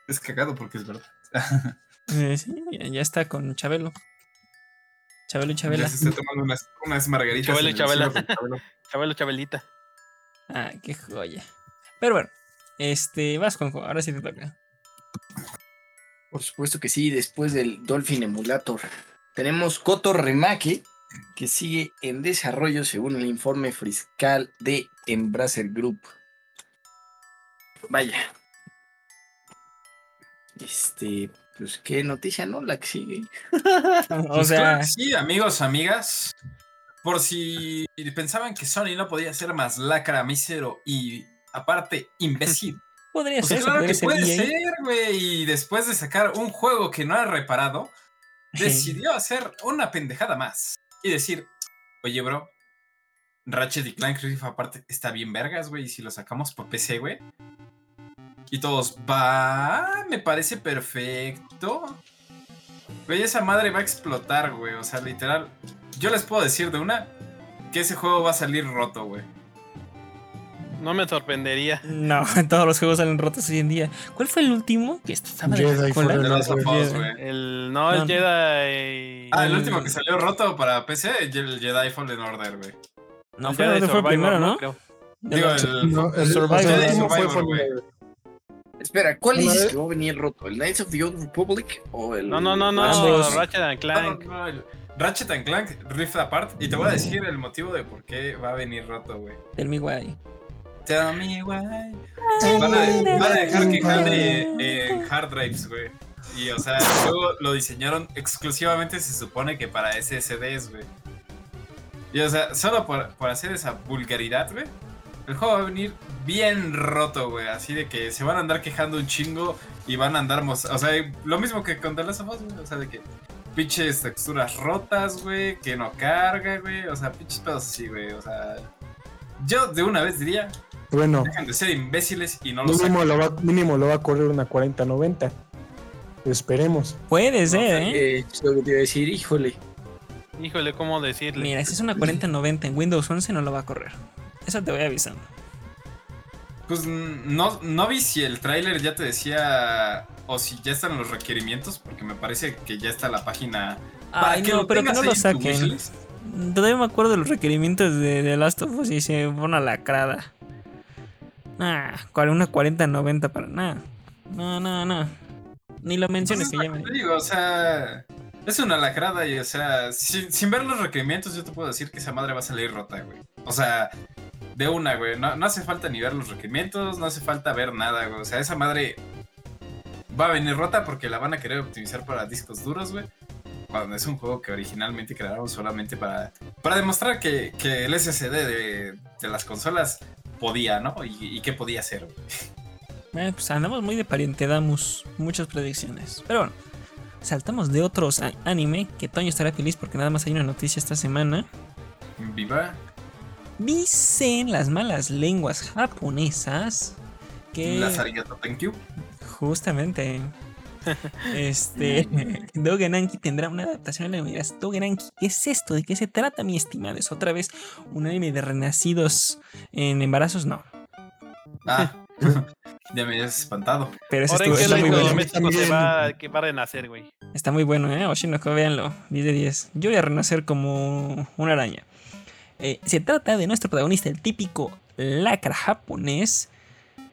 es cagado porque es verdad. Eh, sí, ya, ya está con Chabelo. Chabelo y Chabela. Ya se está tomando unas, unas margaritas. Chabelo y Chabela. Chabelo. (laughs) Chabelo, Chabelita. Ah, qué joya. Pero bueno, este, vas Juanjo, ahora sí te toca. Por supuesto que sí, después del Dolphin Emulator. Tenemos Koto Remake, que sigue en desarrollo según el informe fiscal de Embracer Group. Vaya. Este, pues qué noticia, ¿no? La que sigue. (laughs) O Pues sea, sí, amigos, amigas. Por si pensaban que Sony no podía ser más lacra, mísero y aparte imbécil. (laughs) podría Pues ser, claro podría que ser puede ser, güey. Y después de sacar un juego que no ha reparado, decidió hacer una pendejada más. Y decir, oye, bro, Ratchet y Clank Rift aparte está bien vergas, güey. Y si lo sacamos por PC, güey. Y todos, va, me parece perfecto. Güey, esa madre va a explotar, güey. O sea, literal. Yo les puedo decir de una que ese juego va a salir roto, güey. No me sorprendería. No, (laughs) todos los juegos salen rotos hoy en día. ¿Cuál fue el último que estaba de Jedi la. Us, güey. El, no, el No. Jedi. Ah, el último que salió roto para PC, el Jedi Fallen Order, güey. No, el fue, Jedi fue el primero, ¿no? Digo, el, No, el Survivor. Jedi fue Fallen. Order. Espera, ¿cuál dices vez- que va a venir roto? ¿El Knights of the Old Republic o el.? No, no, no, no. Ambos. Ratchet and Clank. No, no, no, el Ratchet and Clank Rift Apart. Y te voy a decir el motivo de por qué va a venir roto, güey. Del Mi Guay. Tell me why. Van a, van a dejar que jale en hard drives, güey. Y o sea, luego lo diseñaron exclusivamente, se supone que para SSDs, güey. Y o sea, solo por, por hacer esa vulgaridad, güey. El juego va a venir bien roto, güey. Así de que se van a andar quejando un chingo y van a andar. mos- O sea, lo mismo que con The Last of Us, güey. O sea, de que pinches texturas rotas, güey. Que no carga, güey. O sea, pinches pedos así, güey. O sea, yo de una vez diría: Bueno, dejen de ser imbéciles y no lo mínimo lo, va, mínimo lo va a correr una 40-90. Esperemos. Puede ser, ¿eh? Eh, lo que te iba a decir, híjole. Híjole, ¿cómo decirle? Mira, si es una 4090 en Windows 11 no lo va a correr. Eso te voy avisando. Pues no, no vi si el tráiler ya te decía o si ya están los requerimientos, porque me parece que ya está la página. Ay, no, pero que no lo saquen. Todavía me acuerdo de los requerimientos de, de Last of Us y se fue una lacrada. Ah, una 4090 para nada. No, no, no. Ni lo menciones Pues que ya lo me. que te digo, o sea, es una lacrada y, o sea, sin, sin ver los requerimientos, yo te puedo decir que esa madre va a salir rota, güey. O sea, de una, güey. No, no hace falta ni ver los requerimientos, no hace falta ver nada, güey. O sea, esa madre va a venir rota porque la van a querer optimizar para discos duros, güey. Cuando es un juego que originalmente crearon solamente para, para demostrar que, que el SSD de, de las consolas podía, ¿no? Y, y qué podía hacer, güey. Eh, pues andamos muy de pariente, damos muchas predicciones. Pero bueno, saltamos de otros anime, que Toño estará feliz porque nada más hay una noticia esta semana. Viva. Dicen las malas lenguas japonesas que Las thank you. justamente (laughs) este (laughs) Dogenanki tendrá una adaptación a la dirás, Dogenanki, ¿qué es esto? ¿De qué se trata, mi estimado? ¿Es otra vez un anime de renacidos en embarazos? No. Ah, (laughs) ya me habías espantado. Pero ese estuvo- está muy bueno. También. va, que va a renacer, güey. Está muy bueno, ¿eh? Oshinoko, véanlo. 10 de 10. Yo voy a renacer como una araña. Eh, se trata de nuestro protagonista, el típico lacra japonés,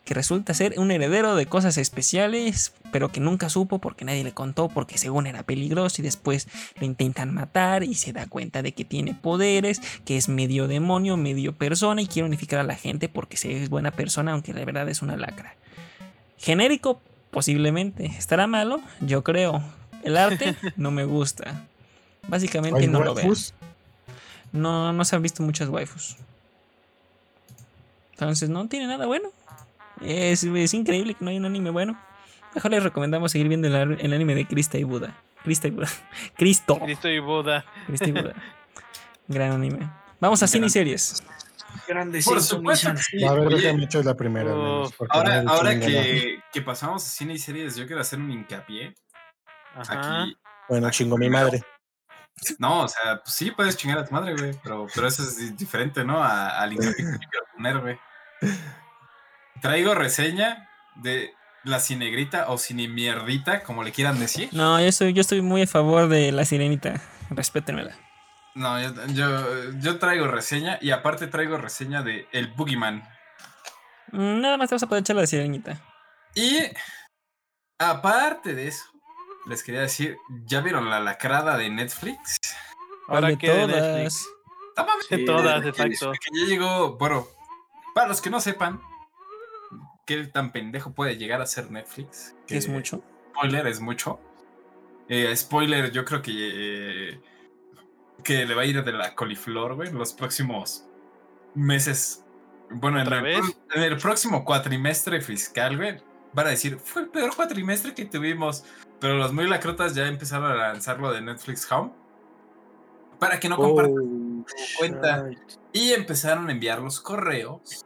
que resulta ser un heredero de cosas especiales, pero que nunca supo porque nadie le contó, porque según era peligroso y después lo intentan matar y se da cuenta de que tiene poderes, que es medio demonio, medio persona y quiere unificar a la gente porque se es buena persona, aunque la verdad es una lacra. Genérico, posiblemente. ¿Estará malo? Yo creo. El arte (laughs) no me gusta. Básicamente ¿Hay no lo veo. No, no se han visto muchas waifus. Entonces no tiene nada bueno. Es, es increíble que no haya un anime bueno. Mejor les recomendamos seguir viendo el, el anime de Krista y Buda. Krista y Buda. (laughs) Cristo. Cristo y Buda. Krista y Buda. Gran anime. Vamos a cine y series. Grande Por supuesto que sí. A ver, Oye, déjame echar la primera. porque ahora, ahora que, que pasamos a cine y series, yo quiero hacer un hincapié Ajá. aquí Bueno, chingo mi madre. (laughs) No, o sea, pues sí puedes chingar a tu madre, güey, pero, pero eso es di- diferente, ¿no? A- Al hincapié que quiero poner, güey. Traigo reseña de la cinegrita o cinemierdita, como le quieran decir. No, yo estoy, yo estoy muy a favor de la sirenita. Respétenmela. No, yo, yo, yo traigo reseña y aparte traigo reseña de El Boogeyman. Mm, Nada más te vas a poder echar la sirenita. Y aparte de eso, les quería decir, ¿ya vieron la lacrada de Netflix? Que de todas. Netflix. No mames, De Sí, todas, de que ya llegó, bueno, para los que no sepan, qué tan pendejo puede llegar a ser Netflix. Que es mucho. Spoiler, es mucho. Eh, spoiler, yo creo que, eh, que le va a ir de la coliflor, güey, en los próximos meses. Bueno, en ¿Otra el, vez? en el próximo cuatrimestre fiscal, güey, van a decir, fue el peor cuatrimestre que tuvimos. Pero los muy lacrotas ya empezaron a lanzarlo de Netflix Home. Para que no compartan Oh, cuenta. shit. y empezaron a enviar los correos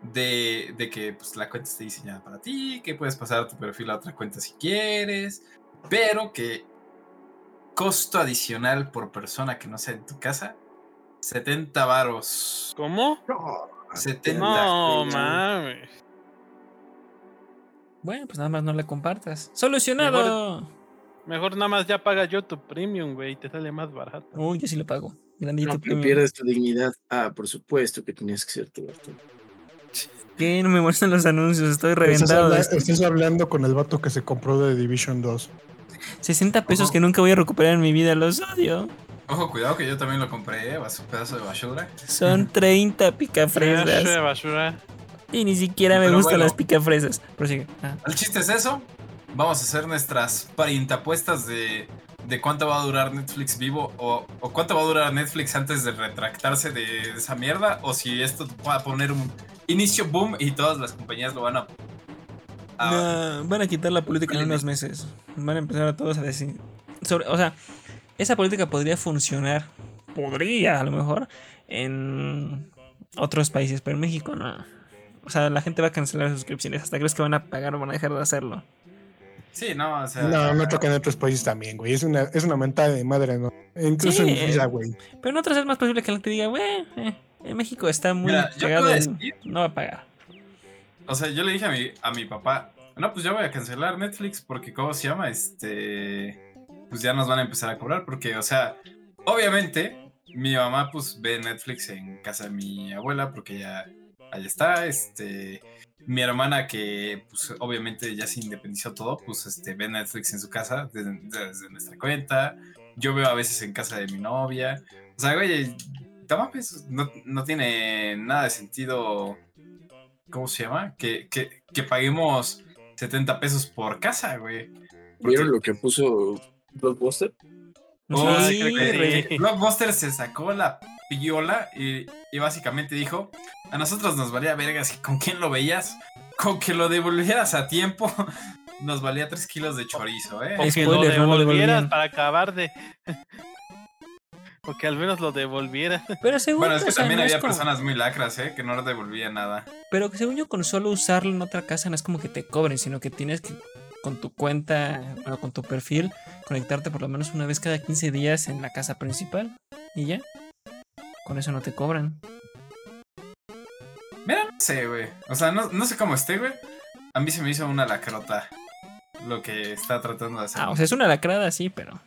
de, de que pues, la cuenta esté diseñada para ti, que puedes pasar tu perfil a otra cuenta si quieres, pero que costo adicional por persona que no sea en tu casa, 70 varos. ¿Cómo? 70. No, mames. Bueno, pues nada más no la compartas. ¡Solucionado! Mejor nada más ya paga yo tu premium, güey, te sale más barato. Uy, yo sí lo pago. Grandito No, premium. pierdes tu dignidad. Ah, por supuesto que tenías que ser tú. Arturo. ¿Qué? No me muestran los anuncios, estoy Estás, reventado. habla- de esto. estás hablando con el vato que se compró de Division 2. 60 pesos Ojo. que nunca voy a recuperar en mi vida, los odio. Ojo, cuidado que yo también lo compré, eh, vas un pedazo de basura. Son (laughs) 30 Basura, picafresas. basura. Y ni siquiera me Pero gustan bueno. las picafresas. Prosigue. Ah, El chiste es eso. Vamos a hacer nuestras parientapuestas de, de cuánto va a durar Netflix vivo o, o cuánto va a durar Netflix antes de retractarse de esa mierda o si esto va a poner un inicio boom y todas las compañías lo van a... a- no, van a quitar la política en unos meses. Van a empezar a todos a decir. Sobre, o sea, esa política podría funcionar. Podría, a lo mejor, en otros países, pero en México no. O sea, la gente va a cancelar sus suscripciones. Hasta crees que van a pagar o van a dejar de hacerlo. Sí, no, o sea... No, no toca en otros países también, güey. Es una, es una mentada de madre, ¿no? Incluso Sí, en vida, güey. Pero en otras es más posible que la gente diga, güey, eh, en México está muy Mira, pegado en- No va a pagar. O sea, yo le dije a mi, a mi papá, no, pues ya voy a cancelar Netflix porque, ¿cómo se llama? Este, pues ya nos van a empezar a cobrar porque, o sea, obviamente mi mamá pues ve Netflix en casa de mi abuela porque ya ahí está, este, mi hermana que pues obviamente ya se independizó todo, pues este, ve Netflix en su casa desde, desde nuestra cuenta, yo veo a veces en casa de mi novia, o sea, güey, no no, no tiene nada de sentido ¿Cómo se llama? Que, que, que paguemos 70 pesos por casa, güey. Porque- ¿Vieron lo que puso Blockbuster? Oh, Sí, sí. Blockbuster se sacó la piola y, y básicamente dijo: A nosotros nos valía vergas. ¿y ¿Con quién lo veías? Con que lo devolvieras a tiempo, (laughs) nos valía 3 kilos de chorizo, ¿eh? O que Spoiler, lo no lo devolvieras para acabar de. (laughs) o que al menos lo devolviera. (laughs) Pero según, Bueno, es que o sea, también no había como- personas muy lacras, ¿eh? Que no devolvían nada. Pero que según yo, con solo usarlo en otra casa no es como que te cobren, sino que tienes que, con tu cuenta, bueno, con tu perfil, conectarte por lo menos una vez cada 15 días en la casa principal. Y ya. Con eso no te cobran. Mira, no sé, güey. O sea, no, no sé cómo esté, güey. A mí se me hizo una lacrota lo que está tratando de hacer. Ah, o sea, es una lacrada, sí, pero.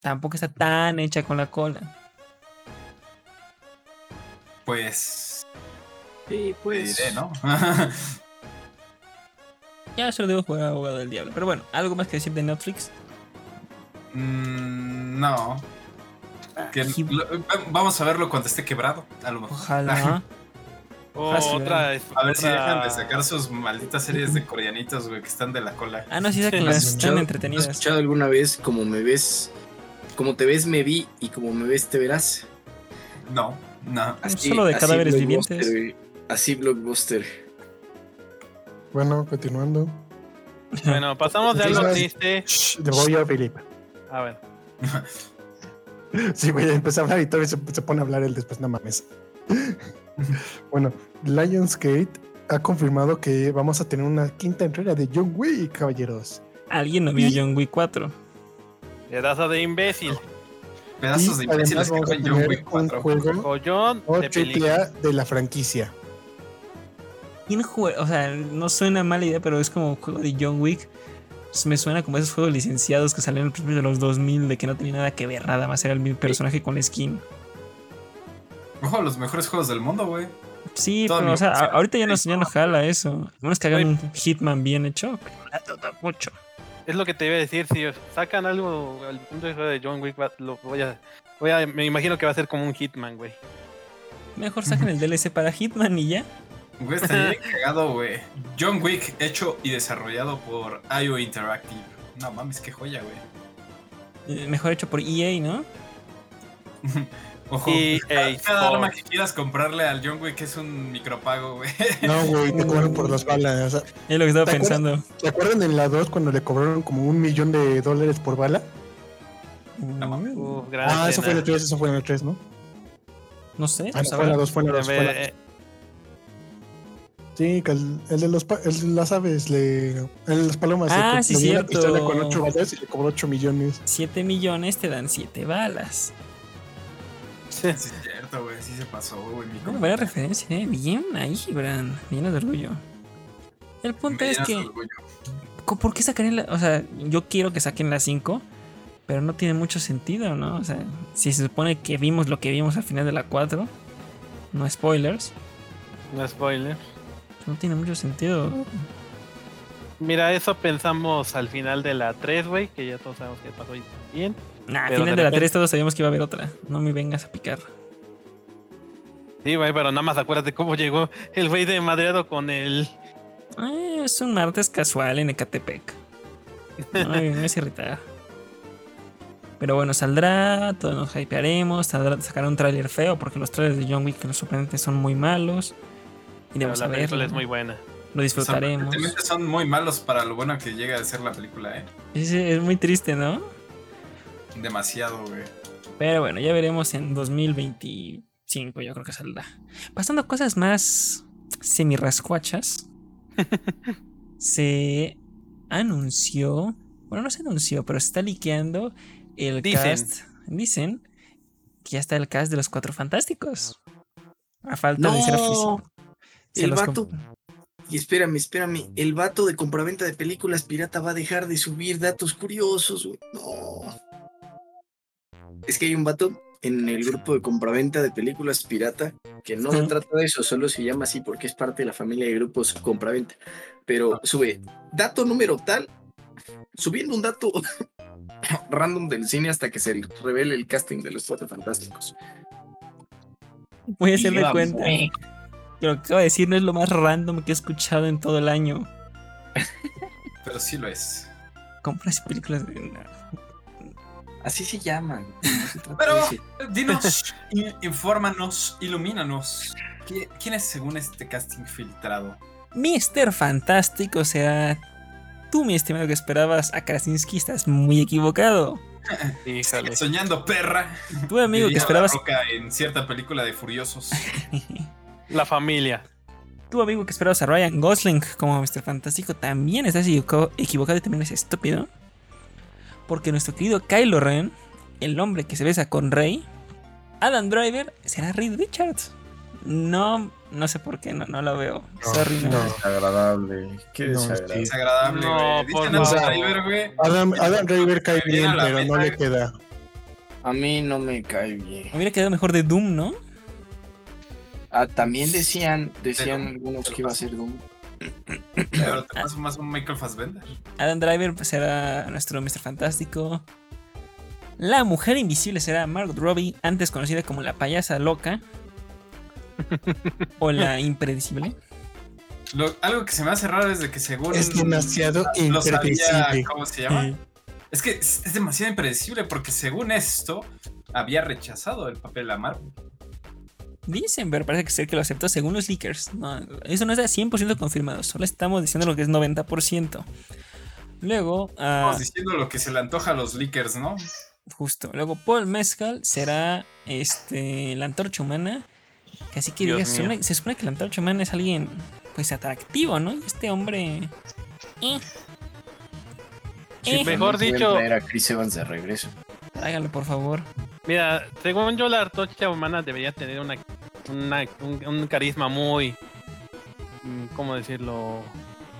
Tampoco está tan hecha con la cola. Pues. Sí, te pues. diré, ¿no? (laughs) Ya se lo debo jugar a abogado del diablo. Pero bueno, ¿algo más que decir de Netflix? Mm, no. Que lo- vamos a verlo cuando esté quebrado, a lo mejor. Ojalá. (laughs) Otra. A ver si dejan de sacar sus malditas series de coreanitos, güey, que están de la cola. Ah, no, sí, que Sí, las ¿Has están escuchado- ¿Has entretenidas. escuchado alguna vez como me ves? Como te ves, me vi y como me ves, te verás. No, no. Solo de cadáveres vivientes. Así Blockbuster. Bueno, continuando. Bueno, pasamos de algo triste. Shh, te voy a Felipe. A ver. (laughs) Sí, güey, empecé a hablar y todavía se, se pone a hablar él después, no mames. (laughs) bueno, Lionsgate ha confirmado que vamos a tener una quinta entrega de John Wick, caballeros. Alguien no vio Y- John Wick 4. Pedazo de imbécil. Pedazos de Y imbéciles que juegan John Wick un 4. juego Collón o de de la franquicia. ¿Quién juega? O sea, no suena mala idea, pero es como juego de John Wick. Me suena como esos juegos licenciados que salieron al principio de los 2000 de que no tenía nada que ver, nada más era el mismo personaje con skin. Ojo, los mejores juegos del mundo, güey. Sí, Toda pero o sea, ahorita ya no, ya no jala eso. A menos que hagan un Hitman bien hecho. pero la dudo mucho. Es lo que te iba a decir, si sacan algo al punto de de John Wick, lo voy a, voy a, me imagino que va a ser como un Hitman, güey. Mejor saquen el DLC para Hitman y ya. Güey, estaría bien cagado, güey. John Wick hecho y desarrollado por IO Interactive. No mames, qué joya, güey. Eh, Mejor hecho por EA, ¿no? (laughs) Ojo, EA cada, cada arma que quieras comprarle al John Wick es un micropago, güey. (laughs) No, güey, te cobran por las balas. O sea, Es lo que estaba ¿Te acuerdas? pensando. ¿Se acuerdan en la 2 cuando le cobraron como un millón de dólares por bala? Mm, Uf, gran Ah, eso fue en el 3, eso fue en el 3, ¿no? No sé. Ah, no, fue en la ahora- 2, fue en la 2. Sí, que el, el de los el de las aves, le, el de las palomas, le Ah, co- sí, le dio una cierto. con 8 balas y le cobró 8 millones. 7 millones te dan 7 balas. Sí, es cierto, güey. Sí se pasó, güey. compa. buena referencia, ¿eh? Bien ahí, Bran. Lleno de orgullo. El punto Me es que, orgullo. ¿por qué sacarían la.? O sea, yo quiero que saquen la 5, pero no tiene mucho sentido, ¿no? O sea, si se supone que vimos lo que vimos al final de la 4, no spoilers, no spoiler. No tiene mucho sentido. Mira, eso pensamos al final de la 3, güey, que ya todos sabemos que pasó bien. Nah, al final de de la repente- 3 todos sabíamos que iba a haber otra. No me vengas a picar. Sí, güey, pero nada más acuérdate cómo llegó el güey de madreado con el. Eh, es un martes casual en Ecatepec. No me hace irritar. Pero bueno, saldrá, todos nos hypearemos, saldrá, sacará un tráiler feo porque los trailers de John Wick los sorprendentes son muy malos. Iremos a la película es muy buena. lo disfrutaremos. Sorprendentemente son muy malos para lo bueno que llega a ser la película, ¿eh? Es, es muy triste, ¿no? Demasiado, güey. Pero bueno, ya veremos en 2025, yo creo que saldrá. Pasando a cosas más semirrascuachas, (laughs) se anunció, bueno, no se anunció, pero se está liqueando el Dicen. cast. Dicen que ya está el cast de los Cuatro Fantásticos. A falta de ser oficial. Se el vato. Y espérame, espérame. El vato de compraventa de películas pirata va a dejar de subir datos curiosos, güey. No. Es que hay un vato en el grupo de compraventa de películas pirata que no se trata de eso, solo se llama así porque es parte de la familia de grupos compraventa. Pero sube dato número tal, subiendo un dato (laughs) random del cine hasta que se revele el casting de los cuatro fantásticos. Voy a hacerme cuenta. Que lo que acabo de decir no es lo más random que he escuchado en todo el año. Pero sí lo es. Compras películas de. Así se llaman. no se trata Pero de dinos, (laughs) in- infórmanos, ilumínanos. ¿Qui- ¿Quién es según este casting filtrado? Mr. Fantástico será tú, mi estimado, que esperabas a Krasinski. Estás muy equivocado. (laughs) Soñando perra. Tu amigo que diría esperabas. Roca en cierta película de Furiosos. (laughs) La familia. Tu amigo que esperabas a Ryan Gosling como Mr. Fantástico también estás equivocado y también es estúpido. Porque nuestro querido Kylo Ren, el hombre que se besa con Rey, Adam Driver, será Reed Richards. No, no sé por qué, no, no lo veo. Sorry, no. no. Desagradable. Qué No, desagradable. Es agradable, No, güey. por Dicen a favor. Driver, güey. Adam, Adam Driver cae bien, pero no le queda. A mí no me cae bien. Me hubiera quedado mejor de Doom, ¿no? Ah, también decían, decían Pero- algunos que iba a ser Doom. Pero te paso más un Michael Fassbender. Adam Driver pues, será nuestro Mr. Fantástico. La mujer invisible será Margot Robbie, antes conocida como la payasa loca. (laughs) o la impredecible. Lo- algo que se me hace raro es de que según. Es demasiado lo sabía, impredecible. ¿Cómo se llama? Eh, Es que es, es demasiado impredecible porque según esto había rechazado el papel a Marvel. Dicen, pero parece que ser que lo aceptó según los leakers. No, eso no está 100% confirmado, solo estamos diciendo lo que es 90%. Luego, ah, Estamos diciendo lo que se le antoja a los leakers, ¿no? justo, luego Paul Mescal será este, la antorcha humana. Que así que digas, se, supone, se supone que la antorcha humana es alguien pues atractivo, ¿no? Y este hombre... eh. Sí, Eh. Mejor dicho- traer a Chris Evans de regreso. Hágalo, por favor. Mira, según yo, la antorcha humana debería tener una, una- un, un carisma muy. mm, ¿Cómo decirlo?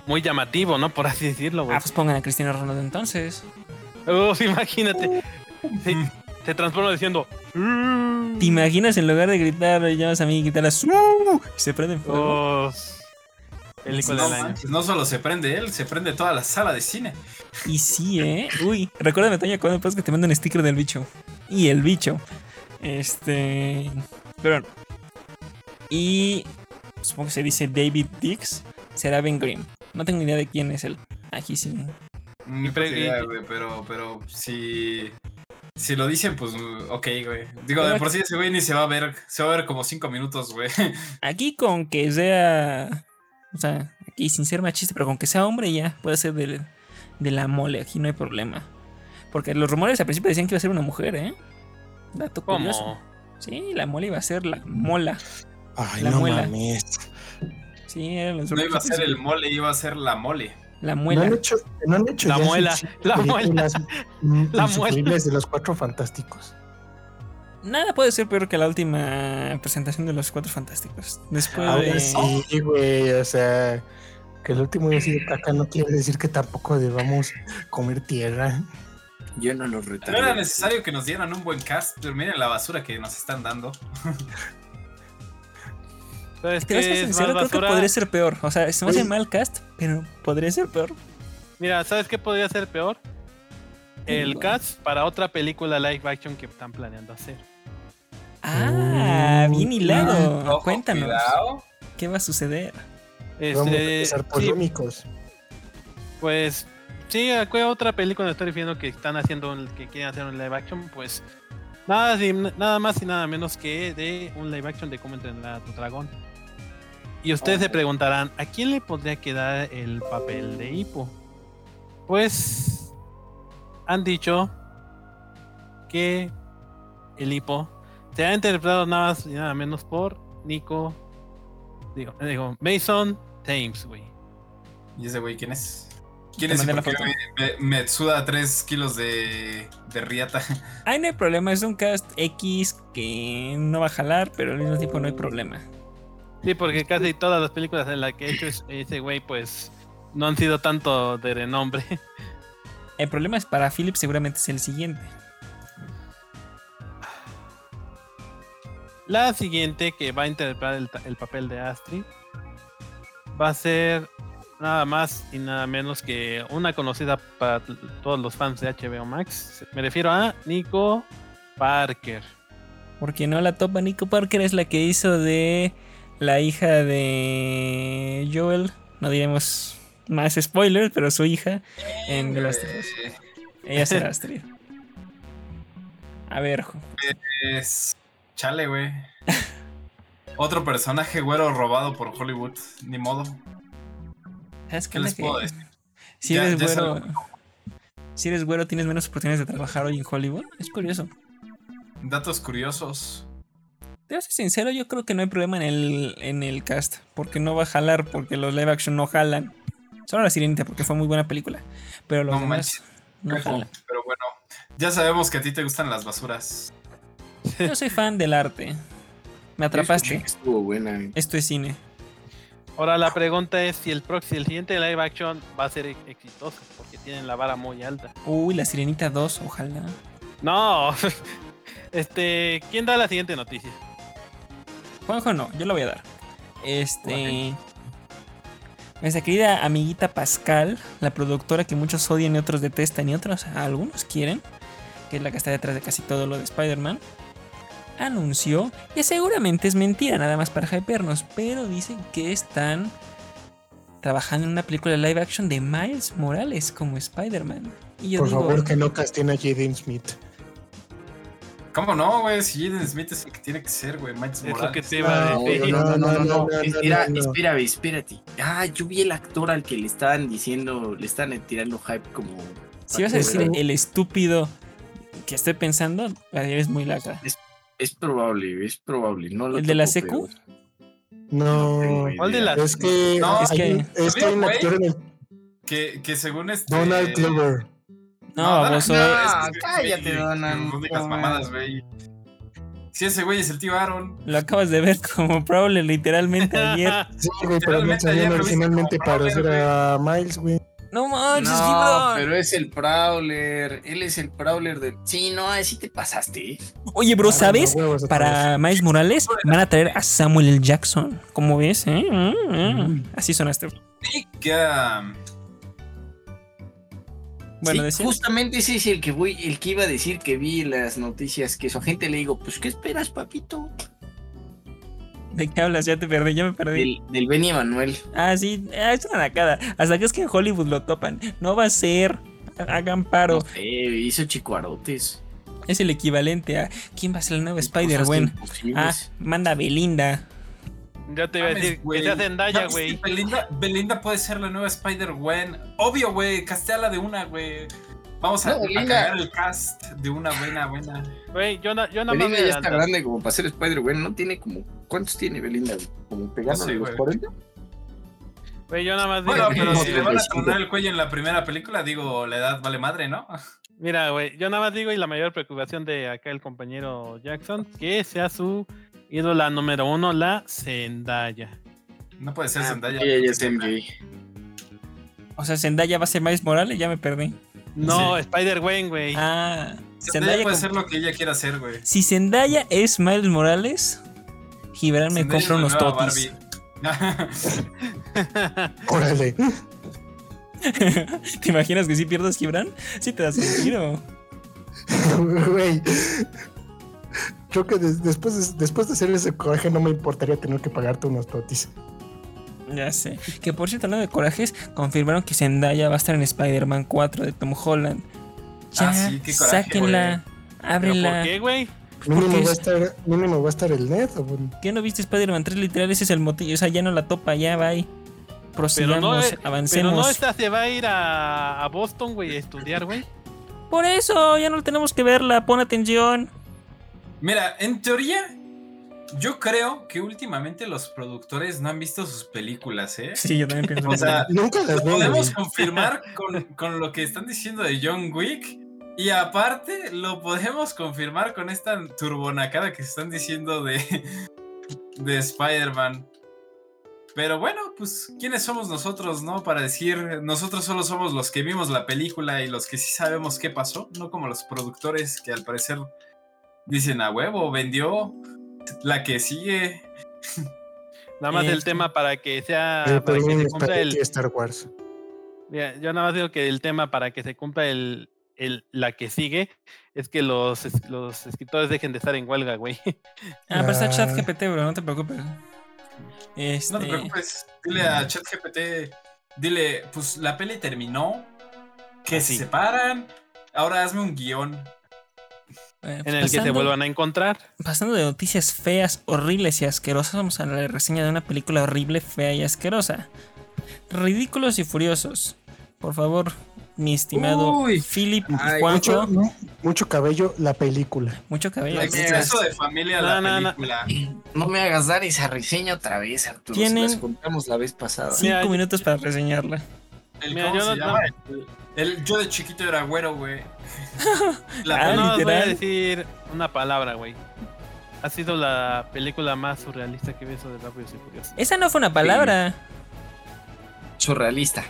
Muy llamativo, ¿no? Por así decirlo, güey. Ah, pues pongan a Cristiano Ronaldo entonces. Uf, imagínate. Se, se transforma diciendo. "Mm". ¿Te imaginas en lugar de gritar, le llamas a mí y gritarlas "Uh", y se prende en fuego? Oh, película No, del año. manches, no solo se prende él, se prende toda la sala de cine. Y sí, ¿eh? Uy, recuérdame, Toño, cuando después que te mando un sticker del bicho. Y el bicho. Este. Pero. Y. Supongo que se dice David Dix. Será Ben Grimm. No tengo ni idea de quién es él. Aquí sí. Ni pre- puta idea, güey, pero, pero si, si lo dicen, pues ok, güey. Digo, de por sí ese güey ni se va a ver, se va a ver como cinco minutos, güey. (laughs) Aquí con que sea. O sea, aquí sin ser machista, pero con que sea hombre ya puede ser de, de la mole. Aquí no hay problema. Porque los rumores al principio decían que iba a ser una mujer, ¿eh? Dato curioso. ¿Cómo? Sí, la mole iba a ser la mola. Ay, La no muela. mames. Sí, eran los No iba a ser el mole, iba a ser la mole. La No muela. han hecho, no han hecho La ya muela, la muela, mm, (laughs) la insufribles de los cuatro fantásticos. Nada puede ser peor que la última presentación de los Cuatro Fantásticos. Después Ahora de... sí, güey, o sea, que el último día sido caca no quiere decir que tampoco debamos comer tierra. Yo no los No era necesario que nos dieran un buen cast, pero miren la basura que nos están dando. (laughs) ¿Sabes Te voy a qué ser es sincero, creo que podría ser peor. O sea, se me hace mal cast, pero podría ser peor. Mira, ¿sabes qué podría ser peor? El cast para otra película live action que están planeando hacer. Ah, bien hilado. Ojo, Cuéntanos. cuidado. ¿Qué va a suceder? Vamos a Este, empezar sí, polémicos. pues sí, ¿cuál otra película estoy refiriendo que están haciendo, un- que quieren hacer un live action? Pues nada, nada más y nada menos que de un live action de cómo entrenar a tu dragón. Y ustedes se preguntarán, ¿a quién le podría quedar el papel de Hippo? Pues han dicho que el Hippo se ha interpretado nada más y nada menos por Nico, digo, digo Mason Thames, güey. ¿Y ese güey quién es? ¿Quién Te es? la foto. Me, me, me suda 3 kilos de, de riata. (laughs) Ay, no hay problema. Es un cast X que no va a jalar, pero al mismo tiempo no hay problema. Sí, porque casi todas las películas en las que he hecho es- ese güey, pues no han sido tanto de renombre. (laughs) El problema es para Philip, seguramente es el siguiente. La siguiente que va a interpretar el, papel de Astrid va a ser nada más y nada menos que una conocida para todos los fans de HBO Max. Me refiero a Nico Parker. Porque no la topa Nico Parker es la que hizo de la hija de Joel. No diremos más spoilers, pero su hija en The Last of Us. Ella será (laughs) Astrid. A ver, Es. Chale, güey. Otro personaje güero robado por Hollywood. Ni modo. ¿sabes ¿Qué les que puedo decir? Si Ya- eres ya güero. Si eres güero, tienes menos oportunidades de trabajar hoy en Hollywood. Es curioso. Datos curiosos. A ser sincero, yo creo que no hay problema en el, en el cast. Porque no va a jalar, porque los live action no jalan. Solo la sirenita, porque fue muy buena película. Pero los No demás manches. no jalan. Pero bueno, ya sabemos que a ti te gustan las basuras. Yo soy fan del arte. Me atrapaste. Estuvo buena. Esto es cine. Ahora la pregunta es si el, próximo, el siguiente live action va a ser exitoso, porque tienen la vara muy alta. Uy, la sirenita 2, ojalá. No, (laughs) este, ¿quién da la siguiente noticia? Juanjo no, yo lo voy a dar. Este. Nuestra querida amiguita Pascal, la productora que muchos odian y otros detestan y otros algunos quieren, que es la que está detrás de casi todo lo de Spider-Man, anunció que seguramente es mentira, nada más para hypernos, pero dicen que están trabajando en una película live action de Miles Morales como Spider-Man. Por digo, favor, que no casten a Jaden Smith. ¿Cómo no, güey? Si Jaden Smith es el que tiene que ser, güey. Miles Es lo Morales. que te iba a No, decir. No, no, no, no, no. no, no, Espera, no, no. espérame, espérate. Ah, yo vi el actor al que le estaban diciendo, le estaban tirando hype como. si vas a decir el estúpido que estoy pensando, eres muy lacra. Es probable, es probable. No lo ¿El de la secu? No, ¿Cuál de las- es que, No, es hay que- un- es que hay un actor en el Que, que según este. Donald Glover. No, no, eh. es que ese cállate, Donald, no digas no, mamadas, güey. Si ese güey es el tío Aaron. Lo acabas de ver como Prowler literalmente ayer. Sí, güey, pero no ayer originalmente para hacer a Miles, güey. No manches, No, pero es el Prowler. Él es el Prowler del. Sí, no, así te pasaste. Oye, bro, Ah, ¿sabes? no, Para Miles Morales van a traer a Samuel L. Jackson. ¿Cómo ves? eh? Mm, mm. Mm. Así sonaste. Que. um, Bueno, Sí, justamente ese es el que voy, el que iba a decir que vi las noticias que su agente le digo, pues ¿qué esperas, papito? ¿De qué hablas? Ya te perdí, ya me perdí. Del, del Benny Emanuel. Ah, sí, ah, es una nacada. Hasta que es que en Hollywood lo topan. No va a ser. Hagan paro. No sé, hizo chicuarotes. Es el equivalente a. ¿Quién va a ser el nuevo Spider-Man? Ah, manda a Belinda. Ya te iba a decir, güey. que sea Zendaya, güey. Belinda, Belinda puede ser la nueva Spider-Gwen. Obvio, güey. Casteala de una, güey. Vamos a, No, a cagar el cast de una buena, buena. Güey, yo, na- yo nada más Belinda ya está grande como para ser Spider-Man, ¿no? Tiene como. ¿Cuántos tiene Belinda? ¿Como pegando No sé, los güey. 40? Güey, yo nada más Bueno, digo pero que- si le van a 35. tronar el cuello en la primera película, digo, la edad vale madre, ¿no? Mira, güey, yo nada más digo y la mayor preocupación de acá el compañero Jackson, que sea su ídola número uno, la Zendaya. No puede ser Ah, Zendaya. ella gay. O sea, Zendaya va a ser Miles Morales, ya me perdí. No, Sí. Spider-Gwen, güey. Ah, Zendaya Zendaya. puede ser lo que ella quiera hacer, güey. Si Zendaya es Miles Morales, Gibran me Zendaya compra unos totis. (laughs) (laughs) Órale. (laughs) ¿Te imaginas que si pierdas Gibran? Sí te das un tiro. Güey. Creo que des- después, de, después de hacer ese coraje no me importaría tener que pagarte unos totis. Ya sé. Que por cierto, hablando de corajes, confirmaron que Zendaya va a estar en Spider-Man 4 de Tom Holland. Ya, Ah, sí, qué coraje, sáquenla, ¿Pero ábrela. por qué, güey? Mínimo va, a es- estar, mínimo va a estar el net. o- ¿Qué no viste Spider-Man 3? Literal, ese es el motivo. O sea, ya no la topa, ya va ahí. Pero Prosigamos, no, pero avancemos. no esta se va a ir a, a Boston, güey, a estudiar, güey. Por eso, ya no tenemos que verla. Pon atención. Mira, en teoría, yo creo que últimamente los productores no han visto sus películas, ¿eh? Sí, yo también pienso. O sea, Nunca las Lo veo. podemos confirmar con, con lo que están diciendo de John Wick. Y aparte, lo podemos confirmar con esta turbonacada que se están diciendo de, de Spider-Man. Pero bueno, pues, ¿quiénes somos nosotros, no? Para decir, nosotros solo somos los que vimos la película y los que sí sabemos qué pasó, no como los productores que al parecer dicen a huevo, vendió la que sigue. (laughs) Nada más Eh, el tema para que sea, Eh, para que se cumpla el, Star Wars. Mira, yo nada más digo que el tema para que se cumpla el, el la que sigue es que los, los escritores dejen de estar en huelga, güey. (laughs) Ah, pero está Ah. chat GPT, bro, no te preocupes. Este, No te preocupes, dile a ChatGPT, dile, pues la peli terminó, que se Así. separan, ahora hazme un guion. Eh, En el que se vuelvan a encontrar. Pasando de noticias feas, horribles y asquerosas, vamos a la reseña de una película horrible, fea y asquerosa. Ridículos y furiosos. Por favor, mi estimado Uy. Philip Ay, Juancho. Mucho, mucho cabello, la película. Mucho cabello. Ay, Exceso de familia No, la no, película. No me hagas dar esa reseña otra vez, Arturo. Tienen- Se las contamos la vez pasada. Cinco Mira, minutos para reseñarla. El, Mira, ¿Cómo yo se no- llama? El, yo de chiquito era güero, güey. (laughs) La Ah, no voy a decir una palabra, güey. Ha sido la película más surrealista que he visto de Rápidos y Furiosos. Esa no fue una palabra. Surrealista.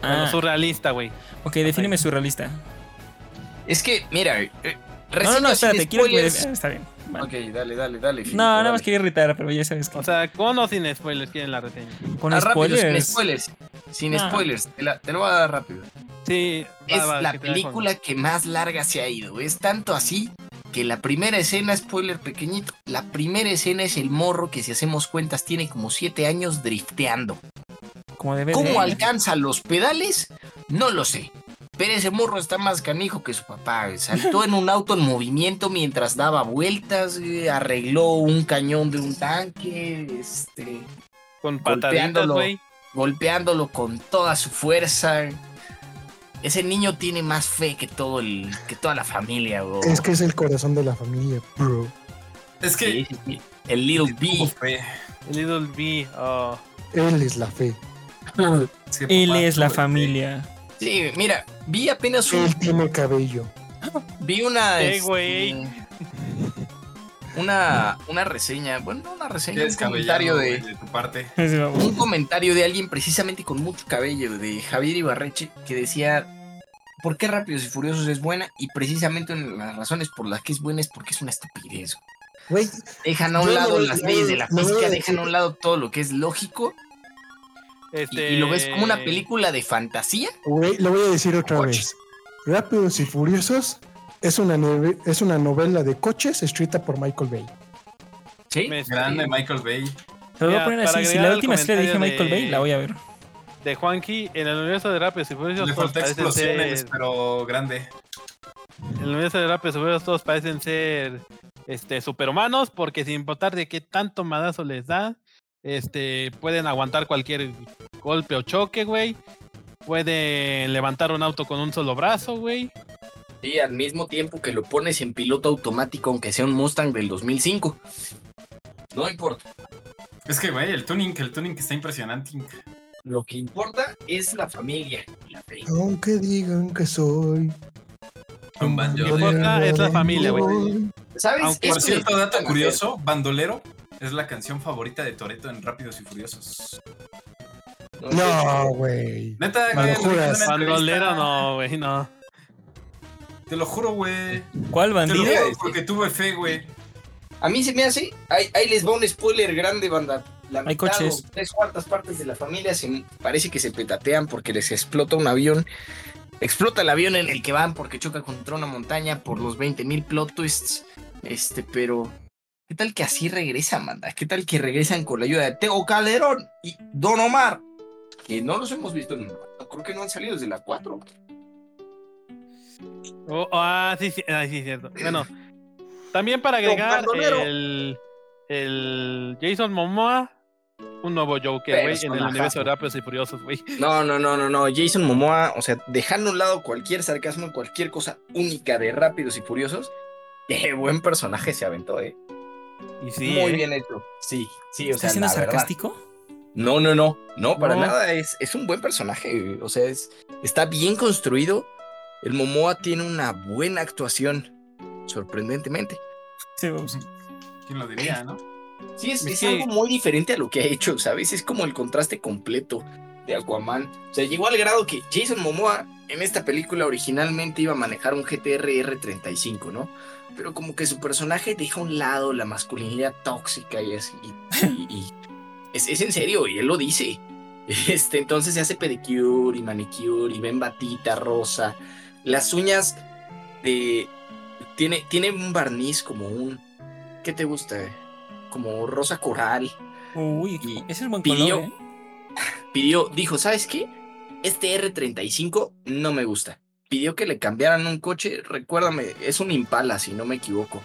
Bueno, Ah, surrealista, güey. ok, defíneme surrealista. Es que, mira, eh, No, no, no, espérate, quiero que spoilers. ah, Está bien. vale. Ok, dale, dale, dale. Filipe, No, nada dale. más quería irritar, pero ya sabes que. O sea, con o sin spoilers quieren la reseña. con Ah, rápido, sin spoilers. Sin spoilers. Te, la- te lo voy a dar rápido. Sí, Es va, la que película que más larga se ha ido. Es tanto así que la primera escena, spoiler pequeñito, la primera escena es el morro que si hacemos cuentas tiene como siete años drifteando. Como debe ¿Cómo de. alcanza los pedales? No lo sé. Pero ese morro está más canijo que su papá. Saltó en un auto en movimiento mientras daba vueltas, güey, arregló un cañón de un tanque, este, Con pataditas, güey. Golpeándolo con toda su fuerza. Ese niño tiene más fe que todo el, que toda la familia, bro. Es que es el corazón de la familia, bro. Es que. Sí, sí, sí. El Little B. fe. El Little B. oh. Él es la fe. (laughs) Él papá es la fe. familia. Sí, mira, vi apenas un, Él tiene cabello. vi una Eh, este, güey. Una una reseña, bueno, no una reseña, un comentario de de tu parte. Un comentario de alguien precisamente con mucho cabello de Javier Ibarreche que decía ¿Por qué Rápidos y Furiosos es buena? Y precisamente una de las razones por las que es buena es porque es una estupidez. Güey, Dejan a un lado las leyes de la física, dejan a un lado todo lo que es lógico y- Este... y, lo ves como una película de fantasía. güey, lo voy a decir otra vez. Rápidos y Furiosos es una, es una novela de coches escrita por Michael Bay. ¿Sí? Grande Michael Bay. Te lo voy Mira, a poner así. Si la última serie dije Michael de- Bay, la voy a ver. de Juanqui, en el universo de Rápidos y Furiosos Le parecen explosiones, ser... pero grande. En el universo de Rápidos y Furiosos todos parecen ser este, superhumanos porque sin importar de qué tanto madazo les da, este, pueden aguantar cualquier golpe o choque, güey. Pueden levantar un auto con un solo brazo, güey. Y al mismo tiempo que lo pones en piloto automático, aunque sea un Mustang del 2005. No importa. Es que, güey, el tuning, el tuning está impresionante. Lo que importa es la familia. la fe. Aunque digan que soy. Un banjo. Lo que importa es la familia, güey. ¿Sabes? Aunque, Por cierto, dato curioso, Bandolero es la canción favorita de Toreto en Rápidos y Furiosos. No, güey. Neta, una Bandolero no, güey, no. Te lo juro, güey. ¿Cuál Te lo bandido? juro porque tuve fe, güey. A mí se me hace. Ahí, ahí les va un spoiler grande, banda. La Hay mitad coches. o tres cuartas partes de la familia se, parece que se petatean porque les explota un avión. Explota el avión en el que van porque choca contra una montaña por los 20.000 plot twists. Este, pero. ¿Qué tal que así regresan, banda? ¿Qué tal que regresan con la ayuda de Teo Calderón y Don Omar? Que no los hemos visto en. Creo que no han salido desde la 4. Oh, ah, sí, sí, ah, sí, cierto. Bueno, también para agregar el, el Jason Momoa, un nuevo Joker, güey, en el universo de Rápidos y Furiosos, güey. No, no, no, no, no. Jason Momoa, o sea, dejando a un lado cualquier sarcasmo, cualquier cosa única de Rápidos y Furiosos, (laughs) qué buen personaje se aventó, ¿eh? Y sí, Muy eh. bien hecho. Sí, sí, o ¿Estás sea, siendo la verdad. sarcástico? No, no, no, no, para No. nada. Es, es un buen personaje, o sea, es, está bien construido. El Momoa tiene una buena actuación, sorprendentemente. Sí, vamos. ¿Quién lo diría, no? Sí, es, algo muy diferente a lo que ha hecho, ¿sabes? Es como el contraste completo de Aquaman. O sea, llegó al grado que Jason Momoa en esta película originalmente iba a manejar un GTR R35, ¿no? Pero como que su personaje deja a un lado la masculinidad tóxica y así. Y, y- es, es en serio, y él lo dice. (laughs) Este, entonces se hace pedicure y manicure y ven batita rosa. Las uñas de... Tiene, tiene un barniz como un... ¿Qué te gusta? Como rosa coral. Uy, Y ese es buen pidió- color, ¿eh? (laughs) pidió, dijo, ¿sabes qué? Este R35 no me gusta. Pidió que le cambiaran un coche, recuérdame, es un Impala, si no me equivoco.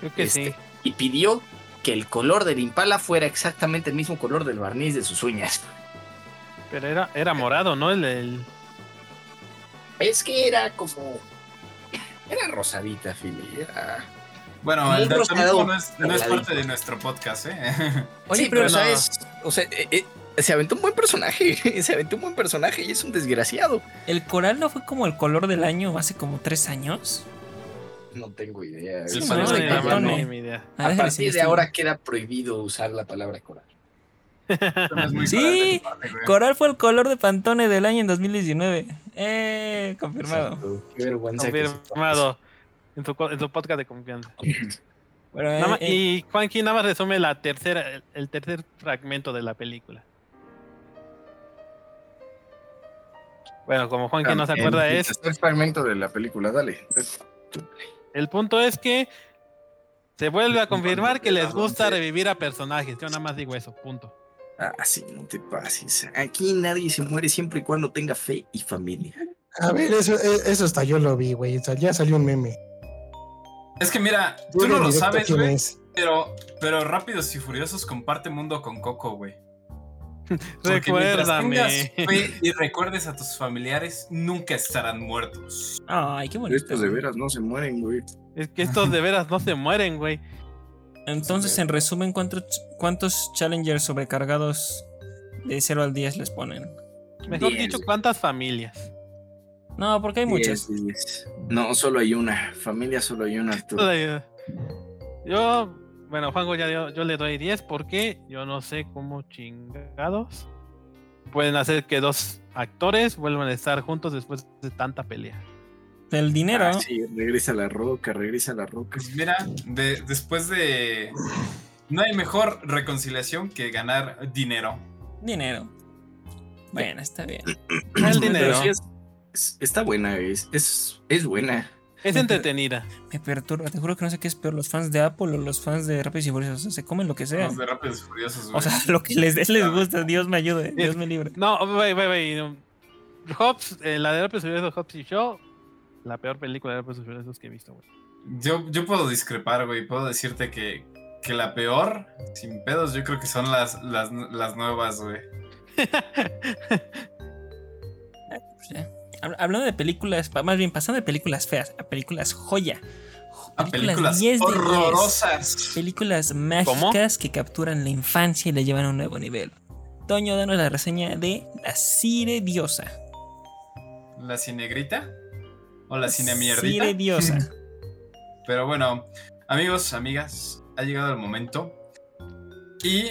Creo que Este, sí. Y pidió que el color del Impala fuera exactamente el mismo color del barniz de sus uñas. Pero era, era morado, ¿no? El, el- Es que era como... Era rosadita, Philly. Era... Bueno, el daltonismo rosado. no es, no es parte de nuestro podcast, ¿eh? (laughs) Oye, sí, pero pero, no. ¿sabes? O sea, eh, eh, se aventó un buen personaje. (laughs) Se aventó un buen personaje y es un desgraciado. ¿el coral no fue como el color del año hace como tres años? No tengo idea. Sí, Es no, idea. Ah, A déjame partir de ahora queda prohibido usar la palabra coral. Es Sí, coral tu parte, fue el color de Pantone del año en 2019. Eh, confirmado. Exacto. Qué vergüenza que se Confirmado. En su, co- en su podcast de confianza. Bueno, Nada más- eh, eh, y Juanqui nada más resume la tercera, el, el tercer fragmento de la película. Bueno, como Juanqui no se acuerda El es, tercer fragmento de la película, dale. el punto es que se vuelve a confirmar que les gusta revivir a personajes. Yo nada más digo eso, punto. Ah, sí, no te pases. Aquí nadie se muere siempre y cuando tenga fe y familia. A ver, eso, eh, eso hasta yo lo vi, güey. Ya salió un meme. Es que mira, tú Dile no lo sabes, güey, pero, pero Rápidos y Furiosos comparte mundo con Coco, güey. (laughs) Recuérdame. tengas fe y recuerdes a tus familiares, nunca estarán muertos. Ay, qué bonito. Estos de veras no se mueren, güey. Es que estos de veras no se mueren, güey. Entonces, en resumen, ¿cuántos, ¿cuántos challengers sobrecargados de 0 al 10 les ponen? Mejor Diez, dicho. ¿cuántas familias? No, porque hay muchas. 10, 10. No, solo hay una. Familia, solo hay una. Todavía. Yo, bueno, Juanjo ya dio- yo le doy 10 porque yo no sé cómo chingados pueden hacer que dos actores vuelvan a estar juntos después de tanta pelea. El dinero. Ah, sí, regresa la roca, regresa la roca. Pues mira, de- después de. No hay mejor reconciliación que ganar dinero. Dinero. Bueno, está bien. El dinero. (clears throat) Pero sí es- es- está buena, es, es, es buena. Es entretenida. Me perturba. Te juro que no sé qué es peor, los fans de Apple o los fans de Rápidos y Furiosos. O sea, se comen lo que sea. Los de Rápidos y Furiosos, güey. O sea, (laughs) lo que les, les gusta. Dios me ayude. Dios me libre. No, wey, wey, no. Hobbs, eh, la de Rápidos y Furiosos, Hobbs y Show, la peor película de Rápidos y Furiosos que he visto, güey. Yo, yo puedo discrepar, güey. Puedo decirte que, que la peor, sin pedos, yo creo que son las, las, las nuevas, güey. (laughs) Hablando de películas, más bien pasando de películas feas a películas joya. A películas 10 de 10. horrorosas. Películas mágicas que capturan la infancia y la llevan a un nuevo nivel. Toño, danos la reseña de La Cire Diosa. ¿La cinegrita? ¿O la cine mierdita? Cire Diosa. (laughs) Pero bueno, amigos, amigas, ha llegado el momento. Y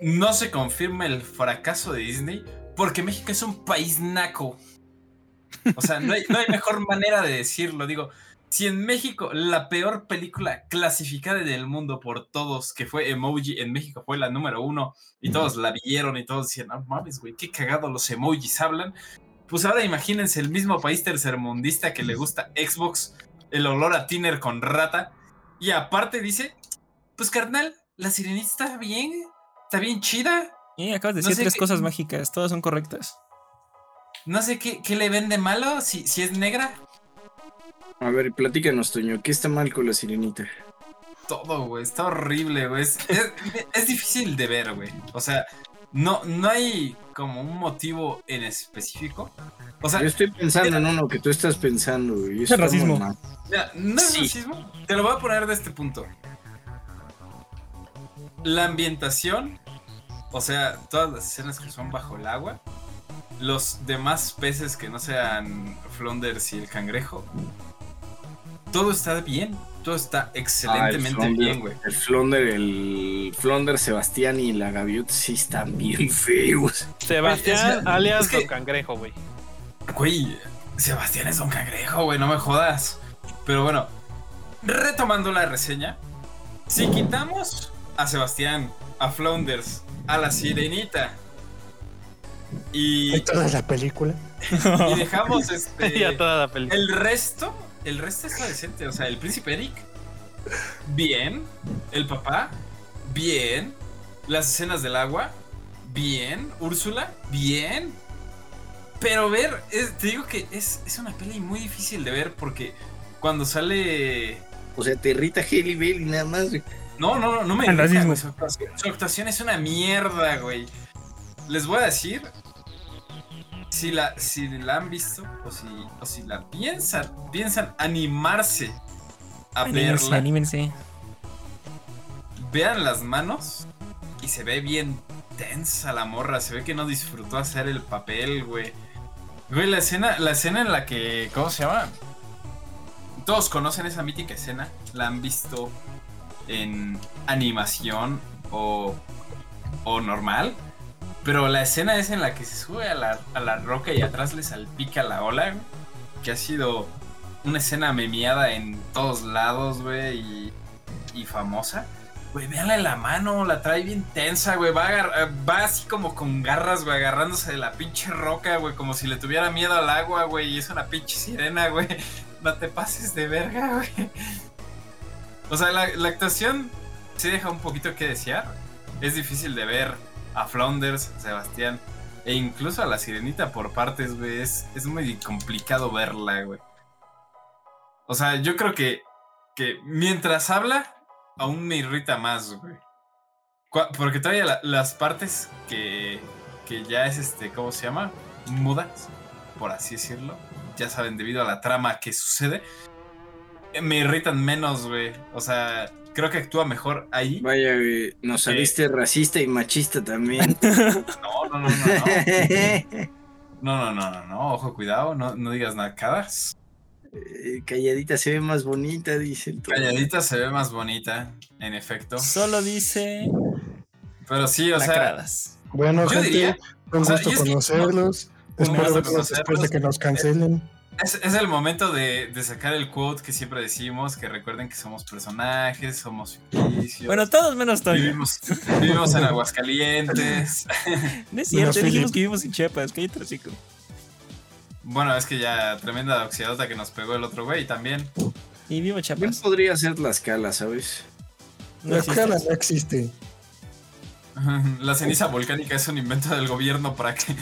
no se confirma el fracaso de Disney porque México es un país naco. O sea, no hay, no hay (laughs) mejor manera de decirlo. Digo, si en México la peor película clasificada del mundo por todos, que fue Emoji, en México fue la número uno y todos la vieron y todos decían, no mames, güey, qué cagado los emojis hablan. Pues ahora imagínense el mismo país tercermundista que le gusta Xbox, el olor a tiner con rata. Y aparte dice, pues carnal, la sirenita está bien, está bien chida. Y acabas de No decir sé tres qué- cosas mágicas, todas son correctas. No sé qué, qué le ven de malo, si, si es negra. A ver, platícanos, Toño, ¿qué está mal con la sirenita? Todo, güey, está horrible, güey. Es, es- es difícil de ver, güey. O sea, no, no hay como un motivo en específico. O sea, Yo estoy pensando en uno que tú estás pensando, güey. y Es racismo. Mira, no es Sí. racismo. Te lo voy a poner de este punto. La ambientación, o sea, todas las escenas que son bajo el agua, los demás peces que no sean Flonders y el cangrejo, todo está bien. Todo está Ah, el excelentemente Flonder, bien, güey. El Flonder, el Flonder, Sebastián y la gaviota sí están bien feos. Sebastián, Es alias es que- Don Cangrejo, güey. Güey, Sebastián es un cangrejo, güey, no me jodas. Pero bueno, retomando la reseña, si quitamos a Sebastián, a Flounders, a la sirenita y, Hay toda la película. (laughs) y dejamos este, (laughs) ya toda la película. el resto, el resto está decente. O sea, el príncipe Eric, bien. El papá, bien. Las escenas del agua, bien. Úrsula, bien. Pero ver, es- te digo que es, es una peli muy difícil de ver porque cuando sale. O sea, te irrita Haley Bailey nada más, güey. No, no, no, no me irrita, actuación, su actuación es una mierda, güey. Les voy a decir. Si la, si la han visto o si, o si la piensan, piensan animarse a Anímense, verla, anímense. vean las manos y se ve bien tensa la morra. Se ve que no disfrutó hacer el papel, güey. Güey, la escena, la escena en la que. ¿Cómo se llama? Todos conocen esa mítica escena. La han visto en animación o, o normal. Pero la escena es en la que se sube a la, a la roca y atrás le salpica la ola. güey, Que ha sido una escena memeada en todos lados, güey. Y, y famosa. Güey, véanle la mano, la trae bien tensa, güey. Va, eh, va así como con garras, güey, agarrándose de la pinche roca, güey. Como si le tuviera miedo al agua, güey. Y es una pinche sirena, güey. (laughs) No te pases de verga, güey. O sea, la, la actuación sí deja un poquito que desear. Es difícil de ver a Flounders, Sebastián, e incluso a la sirenita por partes, güey. Es, es muy complicado verla, güey. O sea, yo creo que, que mientras habla, aún me irrita más, güey. Porque todavía la- las partes que, que ya es este, ¿cómo se llama? Mudas, por así decirlo. Ya saben, debido a la trama que sucede. eh, Me irritan menos, güey. O sea, creo que actúa mejor ahí. Vaya, nos saliste racista y machista también. (laughs) No, no, no, no, no. (laughs) No, no, no, no, no, ojo, cuidado, no, no digas nacadas. Eh, calladita se ve más bonita, dice el. Calladita se ve más bonita, en efecto. Solo dice Pero sí, o sea. Bueno, Yo gente, diría- un o sea, gusto es que- conocerlos. Un Espero gusto verlos después de conocerlos. que nos cancelen. Es, es el momento de, de sacar el quote que siempre decimos, que recuerden que somos personajes, somos ficticios. Bueno, todos menos Toño. vivimos, vivimos en Aguascalientes. (laughs) No es cierto, dijimos que vivimos en Chiapas, cállate el hocico. Bueno, es que ya tremenda oxidota que nos pegó el otro güey también. Y vivo Bien Chiapas. podría ser la escala, ¿sabes? No La existe. escala no existe. (laughs) La ceniza volcánica es un invento del gobierno para que...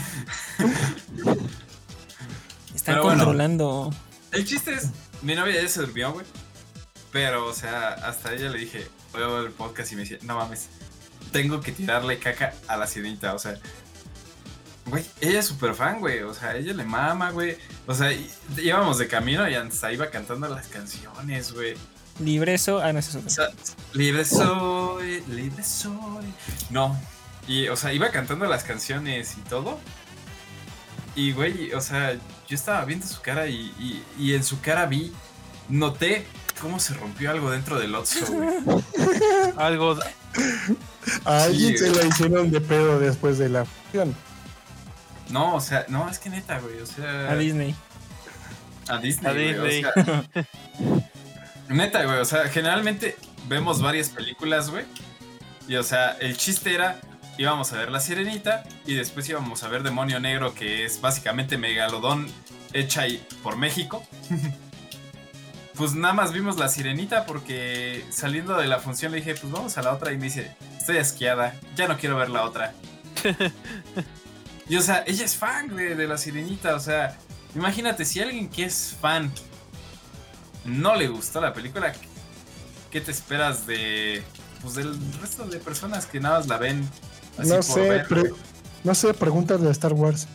(laughs) Están Pero bueno. controlando. El chiste es, mi novia ya se durmió, güey. Pero, o sea, hasta ella le dije, voy a ver el podcast y me decía, no mames, tengo que tirarle caca a la sirenita, o sea. Güey, ella es súper fan, güey. O sea, ella le mama, güey. O sea, íbamos de camino y hasta iba cantando las canciones, güey. Libreso. Ah, no, eso es O sea, libre soy, libre soy. No. Y, o sea, iba cantando las canciones y todo. Y, güey, o sea, yo estaba viendo su cara y, y- y en su cara vi, noté cómo se rompió algo dentro del Otso, güey. (laughs) Algo. A alguien Sí, se la hicieron de pedo después de la función. No, o sea, no, es que neta, güey, o sea... A Disney. A Disney, A güey, o Disney. sea, (laughs) neta, güey, o sea, generalmente vemos varias películas, güey. Y, o sea, el chiste era, íbamos a ver La Sirenita y después íbamos a ver Demonio Negro, que es básicamente Megalodón hecha por México. (laughs) pues nada más vimos La Sirenita porque saliendo de la función le dije, pues vamos a la otra y me dice, estoy asqueada, ya no quiero ver la otra. (laughs) y, o sea, ella es fan, güey, de La Sirenita, o sea... Imagínate, si alguien que es fan no le gustó la película, ¿qué te esperas de pues del resto de personas que nada más la ven así No sé, pre- no sé, pregúntale a Star Wars.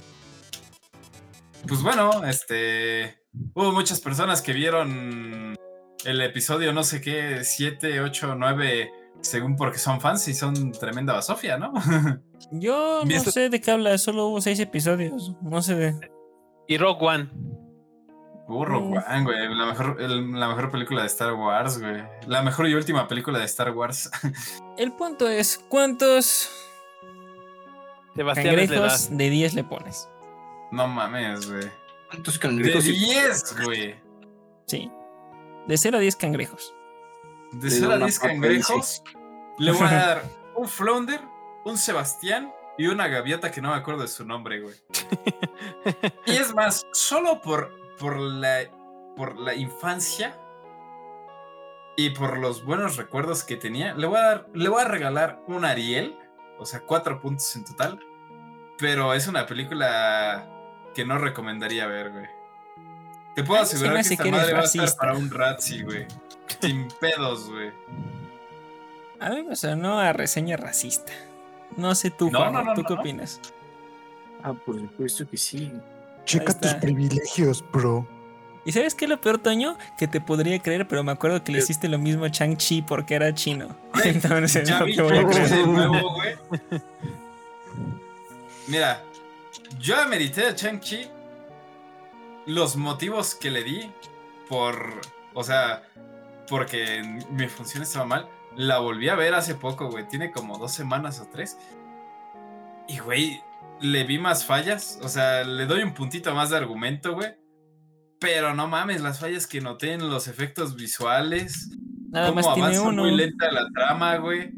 Pues bueno, este hubo muchas personas que vieron el episodio no sé qué 7, 8, 9 según porque son fans y son tremenda basofia, ¿no? (laughs) Yo no sé de qué habla, solo hubo seis episodios. No sé de. Y Rock One. Burro, Mm. One, güey, la mejor el- la mejor película de Star Wars, güey. La mejor y última película de Star Wars. (laughs) El punto es: ¿cuántos Sebastián de cangrejos de 10 le pones? no mames, güey. ¿Cuántos De cangrejos? y- 10, güey. Sí. De 0 a 10 cangrejos. De Le 0 da a una 10 papa, cangrejos, le voy a (laughs) dar un Flounder, un Sebastián y una gaviota que no me acuerdo de su nombre, güey. (laughs) Y es más, solo por, por, la, por la infancia y por los buenos recuerdos que tenía, le voy a, dar, le voy a regalar un Ariel, o sea, cuatro puntos en total. Pero es una película que no recomendaría ver, güey. Te puedo asegurar que esta que madre va a estar racista. para un Ratzi, güey. Sin pedos, güey. A mí me sonó a reseña racista. No sé tú, No, Juan, no, no, ¿tú no, qué no. opinas? Ah, por supuesto que sí. Checa tus privilegios, bro. ¿Y sabes qué es lo peor, Toño? Que te podría creer, pero me acuerdo que le ¿Qué? hiciste lo mismo a Chang-Chi porque era chino. (laughs) Entonces Ya no vi te voy a creer. de nuevo, (laughs) güey. Mira, yo amerité a Chang-Chi los motivos que le di por. O sea, porque mi función estaba mal. La volví a ver hace poco, güey. Tiene como dos semanas o tres. Y, güey, le vi más fallas. O sea, le doy un puntito más de argumento, güey. Pero no mames, las fallas que noté en los efectos visuales. Nada cómo más tiene avanza uno. muy lenta la trama, güey.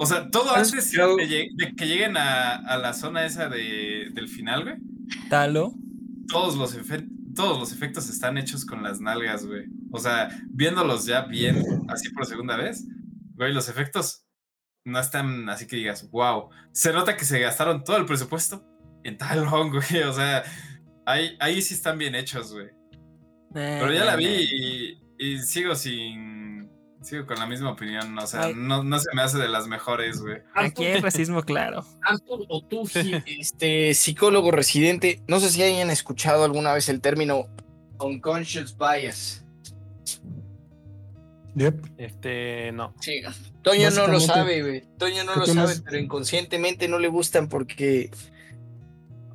O sea, todo ¿Has antes de, que lleguen a, a la zona esa de, del final, güey. Talo. Todos los, todos los efectos están hechos con las nalgas, güey. O sea, viéndolos ya bien, así por segunda vez, güey, los efectos no están así que digas, wow. Se nota que se gastaron todo el presupuesto en Talón, (laughs) güey. O sea, ahí, ahí sí están bien hechos, güey. Pero ya la vi y, y sigo sin. Sigo con la misma opinión. O sea, no, no se me hace de las mejores, güey. Aquí hay racismo claro. Arthur Otuji, este psicólogo residente, no sé si hayan escuchado alguna vez el término unconscious bias. Yep. Este, no. Sí. Toño no lo sabe, güey. Toño no ¿qué lo sabe, pero inconscientemente no le gustan porque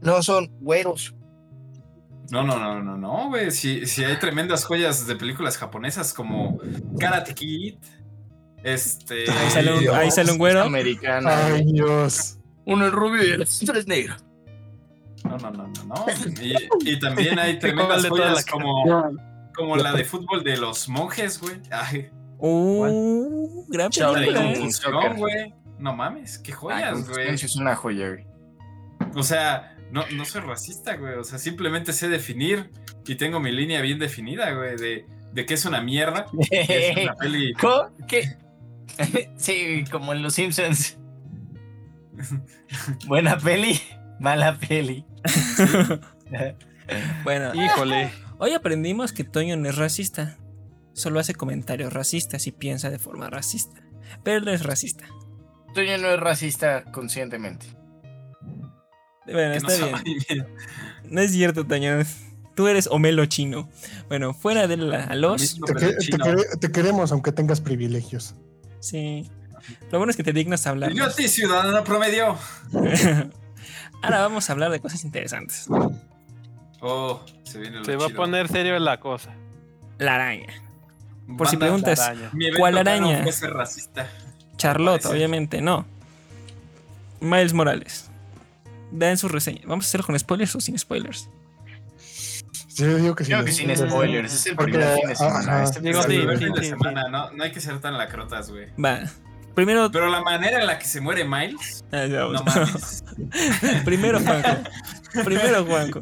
No son güeros. No, no, no, no, no, güey. Si, si hay tremendas joyas de películas japonesas como Karate Kid. Este. Ahí sale un, ahí sale un güero. Americano. Ay, Dios. Uno es rubio y el otro es negro. No, no, no, no, no. Y, y también hay (laughs) tremendas joyas como, como la de fútbol de los monjes, güey. Ay, Uh, gran la de Shaolin película. Strong, güey. No mames, qué Ah, joyas, güey. Es una joya, güey. O sea, no, no soy racista, güey. O sea, simplemente sé definir y tengo mi línea bien definida, güey, de, de que es una mierda. que es una (laughs) peli. Co- ¿Qué? (laughs) Sí, como en Los Simpsons. (laughs) Buena peli, mala peli. Bueno, Híjole. hoy aprendimos que Toño no es racista. Solo hace comentarios racistas y piensa de forma racista. Pero él no es racista. Toño no es racista conscientemente. Bueno, no está bien. (laughs) No es cierto, Toño. Tú eres homelo chino. Bueno, fuera de la a los. Te, que- queremos aunque tengas privilegios. Sí. Lo bueno es que te dignas a hablar. Yo a ti, ciudadano promedio. (laughs) Ahora vamos a hablar de cosas interesantes. Oh, se viene lo Se va a poner serio la cosa. La araña. Por si preguntas, araña. ¿cuál araña? Racista. Charlotte, obviamente, no. Miles Morales. Vean su reseña. ¿Vamos a hacerlo con spoilers o sin spoilers? Sí, yo digo que sí. Creo que sin spoilers, es el Porque, primer fin de semana. Este Digo, fue el sí, primer sí, fin de de sí. semana, no, no hay que ser tan lacrotas, güey. Va. Primero. Pero la manera en la que se muere Miles, Ah, ya no vamos. mames. (laughs) Primero Juanco. Primero Juanco.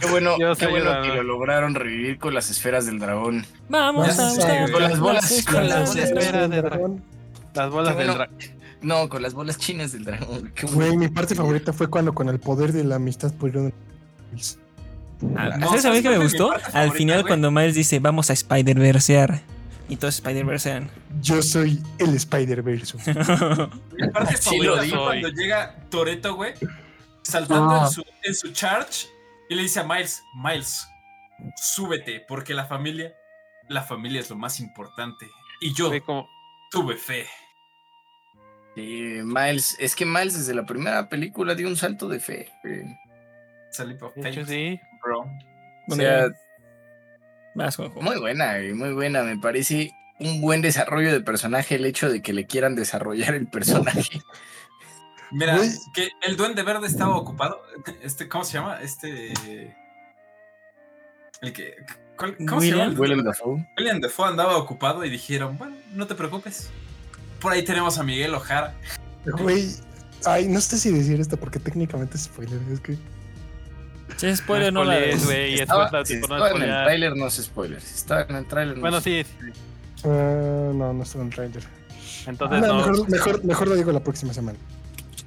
Qué bueno, Yo qué bueno la- que lo lograron revivir con las esferas del dragón. Vamos sé, ver con las bolas, las con las esferas. bolas. Esfera de dragón. Las bolas del dragón. No, con las bolas chinas del dragón. Qué bueno. Güey, mi parte favorita fue cuando con el poder de la amistad pudieron. Ah, No, ¿Sabes a ¿sabes mí que me gustó? Al favorita, final, güey? cuando Miles dice, vamos a Spider-Versear. Y todos Spider-Versean. Yo soy el Spider-Verse. (laughs) Mi parte Sí favorita fue cuando llega Toreto, güey, saltando Ah. en, su, en su charge y le dice a Miles, Miles, súbete, porque la familia, la familia es lo más importante. Y yo tuve fe. Sí, Miles, es que Miles desde la primera película dio un salto de fe. por de sí. bro. O sea, Juanjo. muy buena, güey, muy buena. Me parece un buen desarrollo de personaje el hecho de que le quieran desarrollar el personaje. (laughs) Mira, que el duende verde estaba ocupado. Este, ¿cómo se llama? Este. El que. ¿cuál- ¿Cómo se llama? William. el Willem duende Dafoe. William Defoe andaba ocupado y dijeron, bueno, no te preocupes. Por ahí tenemos a Miguel Ojara. Güey, ay, no sé si decir esto porque técnicamente es spoiler. Es que. Si es spoiler, no la spoilees, ves. güey, Estaba, después si no estaba en el tráiler, no es spoiler. Si estaba en el tráiler, no Bueno, es- sí. ah, no, no estuvo en el trailer. Entonces No, no. mejor, mejor, mejor lo digo la próxima semana.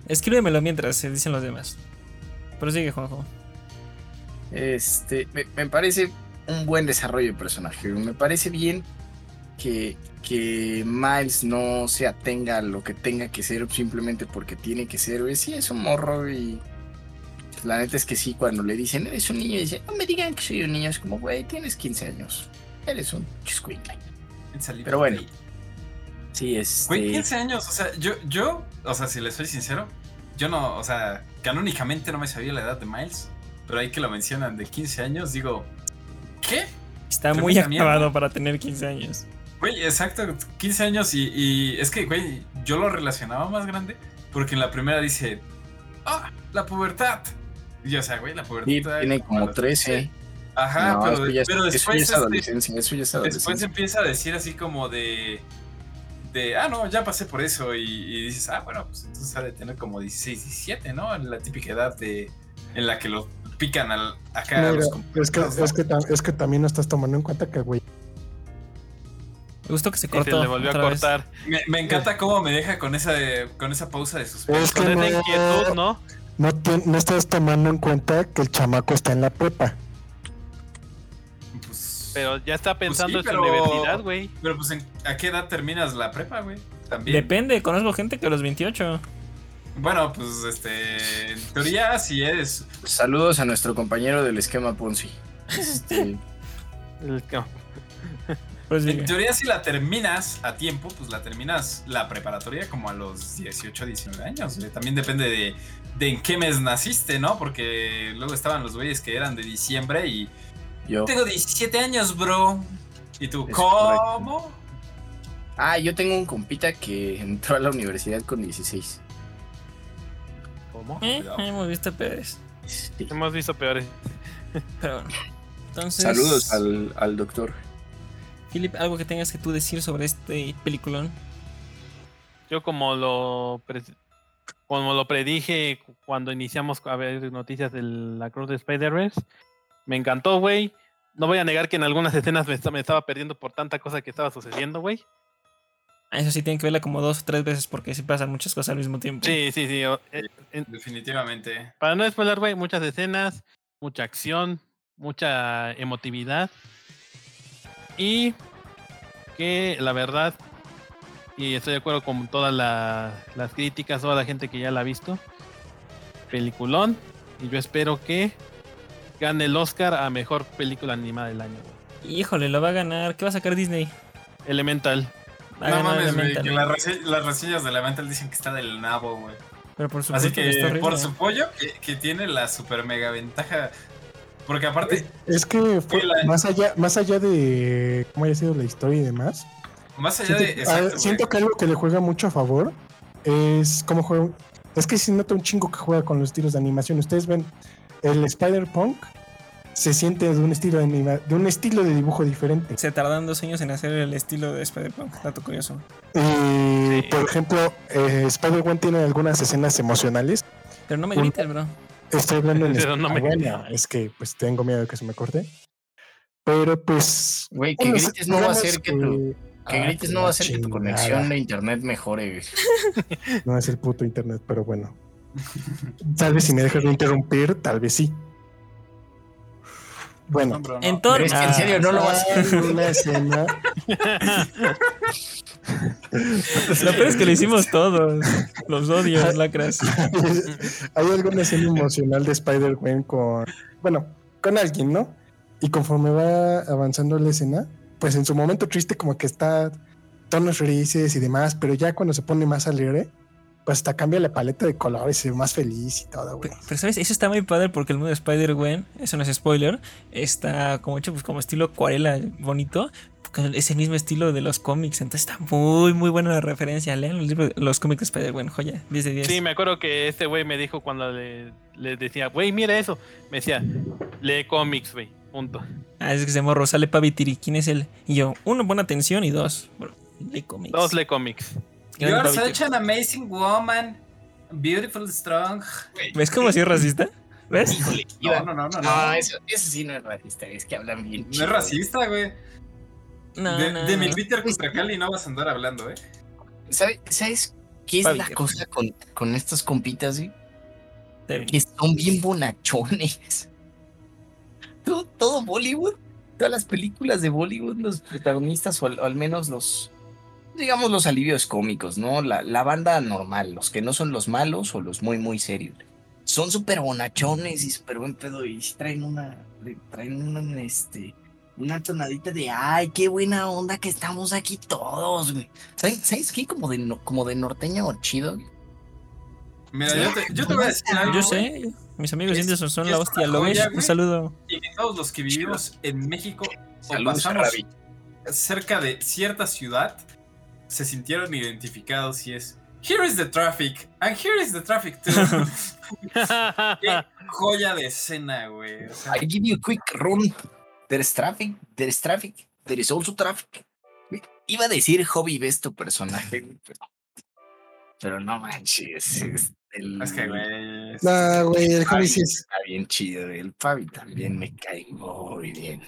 Escríbemelo mientras se dicen los demás. Pero sigue, Juanjo. Este, me, me parece un buen desarrollo de personaje. Me parece bien que, que Miles no se atenga a lo que tenga que ser simplemente porque tiene que ser. güey. Sí, es un morro y pues, la neta es que sí, cuando le dicen, eres un niño, y dice, no me digan que soy un niño. Es como, güey, tienes 15 años. Eres un chiscuincle. Pero bueno. Sí, este... Güey, 15 años, o sea, yo, yo, o sea, si les soy sincero, yo no, o sea, canónicamente no me sabía la edad de Miles, pero ahí que lo mencionan de 15 años, digo, ¿qué? Está muy mierda. acabado para tener 15 años. Güey, exacto, 15 años y, y es que, güey, yo lo relacionaba más grande porque en la primera dice, ah, la pubertad. Y yo, o sea, güey, la pubertad. Sí, tiene como cuando- 13. Ajá, No, pero, ya, pero eso ya después, es este, adolescencia. Eso ya es después adolescencia. empieza a decir así como de, de, ah, no, ya pasé por eso y, y dices, ah, bueno, pues entonces ha de tener como 16, 17, ¿no? En la típica edad de, en la que lo pican al, acá. a Mira, los es, que, es, que, es que también no estás tomando en cuenta que, güey. Me gustó que se cortó. se le volvió a cortar. Me, me encanta cómo me deja con esa, de- con esa pausa de suspenso. Es que Con esa no, inquietud, ¿no? no, te- no estás tomando en cuenta que el chamaco está en la prepa. Pues, Pero ya está pensando sí, en su pero- universidad, güey. pero pues, ¿en- ¿a qué edad terminas la prepa, güey? También. Depende, conozco gente que a los 28. Bueno, pues, este, en teoría, si eres Saludos a nuestro compañero del esquema Ponzi. (laughs) Este, El que- Pues En teoría, si la terminas a tiempo, pues la terminas la preparatoria como a los 18, 19 años. güey. También depende de, de en qué mes naciste, ¿no? Porque luego estaban los güeyes que eran de diciembre y. Yo. Tengo 17 años, bro. ¿Y tú, Es cómo? Ah, yo tengo un compita que (laughs) entró a la universidad con 16. ¿Cómo? Eh, hemos visto peores. Sí. Hemos visto peores. Pero bueno. Entonces, Saludos al, al doctor. Philip, algo que tengas que tú decir sobre este peliculón. Yo como lo como lo predije cu- cuando iniciamos a ver noticias de la Cruz de Spider-Verse, me encantó, güey. No voy a negar que en algunas escenas me, esta- me estaba perdiendo por tanta cosa que estaba sucediendo, güey. Ah, Eso sí, tienen que verla como dos o tres veces porque sí pasan muchas cosas al mismo tiempo. Sí, sí, sí. eh, en- Definitivamente. para no spoiler, güey, muchas escenas, mucha acción, mucha emotividad. Y que la verdad, y estoy de acuerdo con todas la- las críticas, toda la gente que ya la ha visto, peliculón. Y yo espero que gane el Oscar a mejor película animada del año. Híjole, lo va a ganar. ¿Qué va a sacar Disney? Elemental. Va No mames, güey, Elemental. que las, rese- las reseñas de Elemental dicen que está del nabo, güey. Pero por supuesto Así que por su pollo, que, que tiene la super mega ventaja. Porque aparte, Es que fue la- más allá, más allá de cómo haya sido la historia y demás. más allá Siento, de. ah, exacto, siento que algo que le juega mucho a favor es cómo juega. Es que se nota un chingo que juega con los estilos de animación. Ustedes ven el Spider-Punk se siente de un estilo de anima- de un estilo de dibujo diferente. Se tardan dos años en hacer el estilo de Spider-Punk. Dato curioso. Y, Sí. por ejemplo, eh, Spider-Man tiene algunas escenas emocionales. Pero no me grites, bro. Estoy hablando en (laughs) Pero no ah, me- es que pues tengo miedo de que se me corte. Pero pues. Güey, que bueno, grites no va a hacer que tu, que Ah, grites no va a hacer que tu conexión de internet mejore. güey. (laughs) No es el puto internet, pero bueno. (laughs) Tal vez si me dejas de interrumpir, tal vez sí. Bueno. No, bro, no. Entonces, Pero es que en serio no lo vas a hacer. Hay una escena. (laughs) lo peor es que lo hicimos todos. Los odios, lacras. (laughs) hay alguna escena emocional de Spider-Man con. Bueno, con alguien, ¿no? Y conforme va avanzando la escena, pues en su momento triste, como que está tonos felices y demás, pero ya cuando se pone más alegre, pues hasta cambia la paleta de colores, se ve más feliz y todo, güey. Pero, pero, ¿sabes? Eso está muy padre porque el mundo de Spider-Gwen, eso no es spoiler, está como hecho pues como estilo acuarela bonito, ese mismo estilo de los cómics. Entonces está muy, muy buena la referencia. Lean los, libros, los cómics de Spider-Gwen, joya, 10 de 10. Sí, me acuerdo que este güey me dijo cuando le, le decía, güey, mira eso. Me decía, lee cómics, güey. Punto. Ah, es que se morro, sale Pavitiri. ¿Quién es él? Y yo, uno, buena atención y dos, bro, lee cómics. Dos lee cómics. You Grande are Pavitiri. such an amazing woman. Beautiful, strong. ¿Ves cómo así es racista? ¿Ves? Híjole, No, no, no, no. No, No, eso, eso sí no es racista, es que hablan bien. No chido. es racista, güey. No, de no, de mi. Peter contra Cali no vas a andar hablando, eh. ¿Sabe- ¿Sabes qué es Fabi, la ¿qué cosa con, con estos compitas, güey? Bien. Que son bien bonachones. (laughs) Todo, todo Bollywood, todas las películas de Bollywood, los protagonistas, o al, o al menos los, digamos, los alivios cómicos, ¿no? La, la banda normal, los que no son los malos o los muy, muy serios. Son súper bonachones y súper buen pedo y sí traen una, traen una, este, una tonadita de, ay, qué buena onda que estamos aquí todos, güey. ¿Sabes, ¿sabes qué? Como de, no- como de norteño chido. güey. Mira, yo te, yo te voy a decir algo. Yo sé, mis amigos Es- indios son la hostia. ¿Lo ves? Un saludo. Y que todos los que vivimos en México o pasamos Ravi. cerca de cierta ciudad se sintieron identificados y es Here is the traffic and here is the traffic too. (laughs) (laughs) Qué joya de escena, güey. O sea, I give you a quick run. There's traffic, there's traffic, there is also traffic. Iba a decir hobby ves tu personaje, pero, pero no manches. es el, es que, güey. es- Nah, güey, el hobby sí es. está bien chido. El Fabi también me cae muy bien.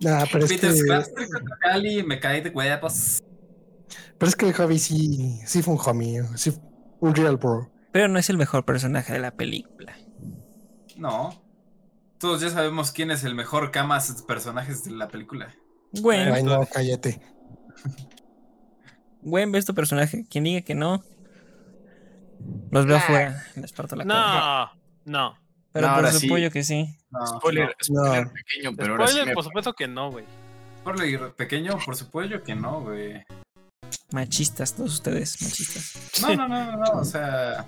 Nah, pero es Peter que, Cali me cae de huevos. pero es que el hobby sí, sí fue un homie, sí, un real bro. Pero no es el mejor personaje de la película. No. Todos ya sabemos quién es el mejor camas personajes de la película. Gwen, Ay, no, cállate. Gwen, ves tu personaje. Quien diga que no, los veo Ah. afuera. Les parto la cara. No, no. Pero No, por ahora su sí. pollo que sí. No, Spoiler, no. spoiler pequeño, pero ahora sí Spoiler, me- por supuesto que no, güey. Por el pequeño, por supuesto que no, güey. Machistas, todos ustedes, machistas. No, no, (laughs) no, no, no, o sea.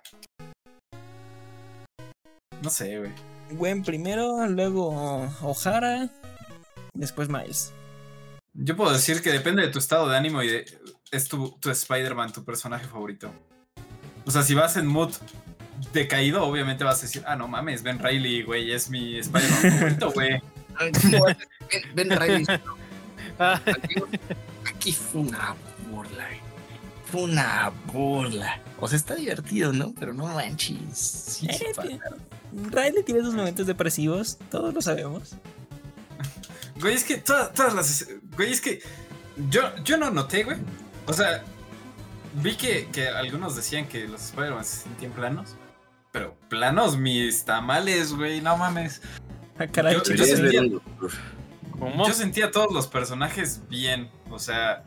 No sé, güey. Gwen primero, luego O'Hara, después Miles. Yo puedo decir que depende de tu estado de ánimo y de, es tu, tu Spider-Man, tu personaje favorito. O sea, si vas en mood decaído, obviamente vas a decir, ah, no mames, Ben Riley, güey, es mi Spider-Man favorito, güey. (laughs) Ben, Ben Riley, Ah, (laughs) aquí fue una burla. Fue una burla. O sea, está divertido, ¿no? Pero no manches. Sí, Eh. Riley tiene sus momentos depresivos, todos lo sabemos. Güey, es que todas, todas las. Güey, es que. Yo, yo no noté, güey. O sea, vi que, que algunos decían que los Spider-Man se sentían planos. Pero planos mis tamales, güey, no mames. Ah, caray, Yo- chicos. yo sentía- ¿Cómo? Yo sentía a todos los personajes bien, o sea,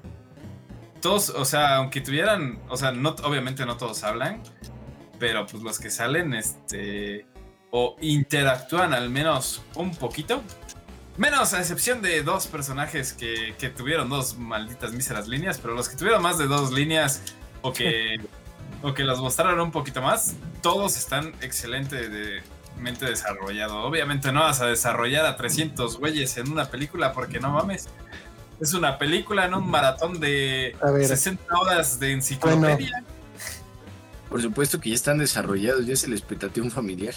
todos, o sea, aunque tuvieran, o sea, no, obviamente no todos hablan, pero pues los que salen, este, o interactúan al menos un poquito, menos a excepción de dos personajes que, que tuvieron dos malditas míseras líneas, pero los que tuvieron más de dos líneas o que, (laughs) o que las mostraron un poquito más, todos están excelentemente desarrollados. Obviamente no vas a desarrollar a 300 güeyes en una película porque no mames. Es una película, no un maratón de A ver. 60 horas de enciclopedia. Por supuesto que ya están desarrollados, ya se les petateó un familiar.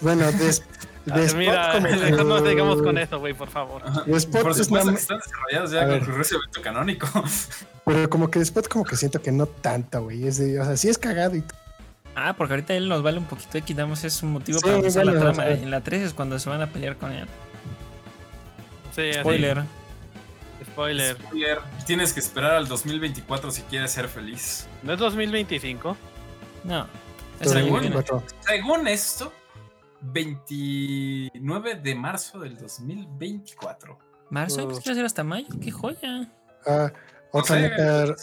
Bueno, des, (laughs) Mira, como que- mejor no sigamos con eso, güey, por favor. Por es supuesto una- que están desarrollados A ya con su evento canónico. (laughs) Pero como que después como que siento que no tanta, güey. Es de, o sea, sí es cagado y Ah, porque ahorita él nos vale un poquito y quitamos ese motivo Sí, para empezar la trama. En la 3 es cuando se van a pelear con él. Sí, así. Spoiler. Tienes que esperar al 2024 si quieres ser feliz. ¿No es 2025? No. Es Según- viene. 24. Según esto, 29 de marzo del 2024. Marzo, pues quiero hacer hasta mayo. ¡Qué joya! Ah, No otra sé, nota,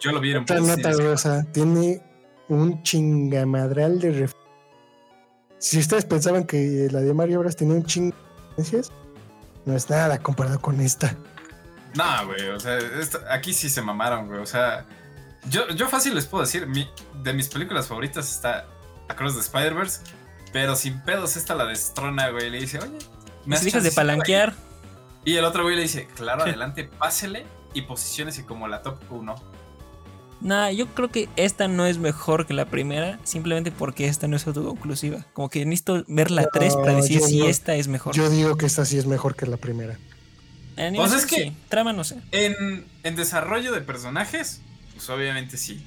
Yo lo vi en otra nota rosa. Tiene un chingamadral de ref... Si ustedes pensaban que la de Mario Bros tenía un ching de referencias, no es nada comparado con esta. No, güey, o sea, esto- aquí sí se mamaron, güey. O sea, yo, yo fácil les puedo decir, mi- de mis películas favoritas está Across the Spider-Verse, pero sin pedos esta la destrona, güey. Le dice, oye, Me has dejas de palanquear. ahí?" Y el otro güey le dice, claro, adelante, pásele y posiciónese como la top 1. Nah, yo creo que esta no es mejor que la primera, simplemente porque esta no es autoconclusiva. Como que necesito ver la 3 para decir si no. esta es mejor. Yo digo que esta sí es mejor que la primera. En Pues es que- sí, trama no sé. En, en desarrollo de personajes, pues obviamente sí.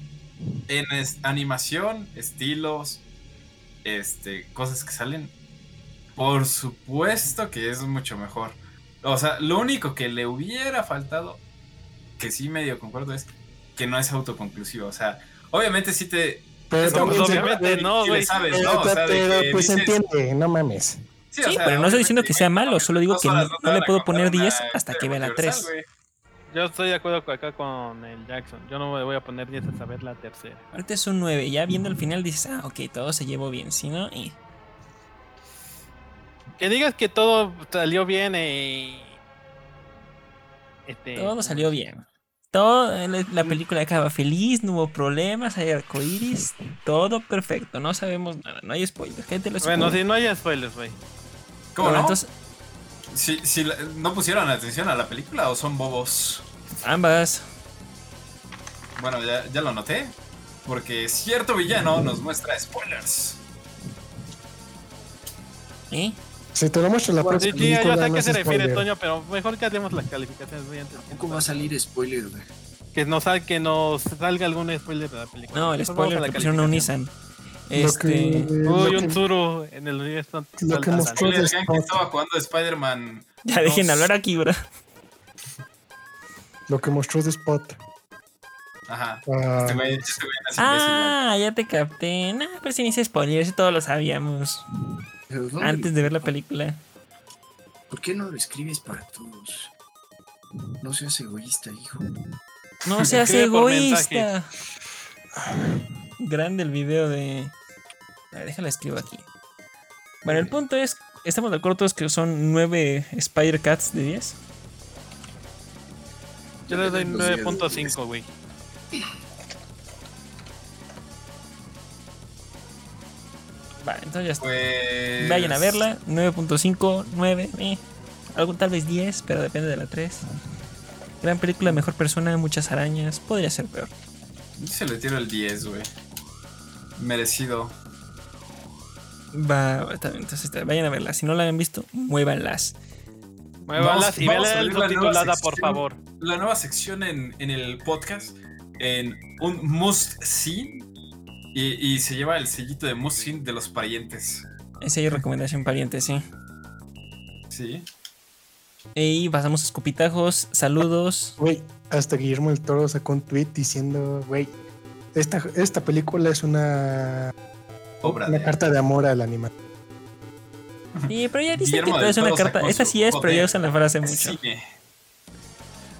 En es- animación, estilos, este, cosas que salen, por supuesto que es mucho mejor. O sea, lo único que le hubiera faltado, que sí medio concuerdo, es que no es autoconclusivo. O sea, obviamente sí te... Pero obviamente no, güey. sabes, pero, ¿no? O sea, de pero, pues dices- entiende, no mames. Sí, Sí, o sea, pero no estoy diciendo que sea malo, solo digo que no- le puedo poner una 10 hasta que vea la universal, 3. güey. Yo estoy de acuerdo acá con el Jackson. Yo no me voy a poner 10 hasta ver la tercera. Ahorita es un 9. Ya viendo el final dices, ah, ok, todo se llevó bien. Si no, eh. Que digas que todo salió bien y... Este, todo salió bien. Todo, la la película acaba feliz, no hubo problemas, hay arcoiris, todo perfecto. No sabemos nada, no hay spoiler. Gente lo Bueno, si no hay spoilers, güey. ¿Cómo Bueno, no? entonces, Si, si la- no pusieron atención a la película o son bobos. ambas. Bueno, ya, ya lo noté. Porque cierto villano nos muestra spoilers. ¿eh? Si te lo muestro en la Sí, próxima sí, yo sé a qué se refiere spoiler. Toño, pero mejor que hacemos las calificaciones. ¿Cómo va a salir spoiler, güey? Que nos, sal- que nos salga algún spoiler de la película. No, el spoiler que pusieron a un calificación. Nissan. Este. que, lo Uy, que- un en el universo. Lo que mostró Spoiler, de ¿saben que Spot. estaba jugando Spider-Man. Ya dejen hablar aquí, bro. lo que mostró de Spot. Ajá. Ah, Este güey, este güey imbécil, Ah, ya te capté. Nah, pero si ni se spoilers, todos lo sabíamos. Pero ¿dónde- Antes de ver la película. ¿Por qué no lo escribes para todos? No seas egoísta, hijo. No (laughs) seas egoísta. Grande el video de. A ver, déjala escribo aquí. Bueno, el punto es. Estamos de acuerdo todos que son 9 Spider Cats de 10. Yo le doy Los días 9.5, güey. Va, entonces ya está. Pues. Vayan a verla. 9.5, 9, eh. Algo tal vez 10, pero depende de la 3. Gran película, mejor persona, muchas arañas. Podría ser peor. Yo se le tiro el 10, güey. Merecido. Va, está bien, entonces está- vayan a verla. Si no la han visto, muévanlas. Muévanlas y vamos a vean subtitulada, por favor. La nueva sección en, en el podcast. En un must see. Y, y se lleva el sellito de must see de los parientes. Esa es recomendación pariente, sí. Sí. Y pasamos a escupitajos, saludos. Güey, hasta Guillermo del Toro sacó un tweet diciendo, güey, esta, esta película es una, Obra una de- carta de amor al animal. Sí, pero ya dicen Guillermo que todo es una carta. Esta sí es, pero ya usan la frase mucho. Cine.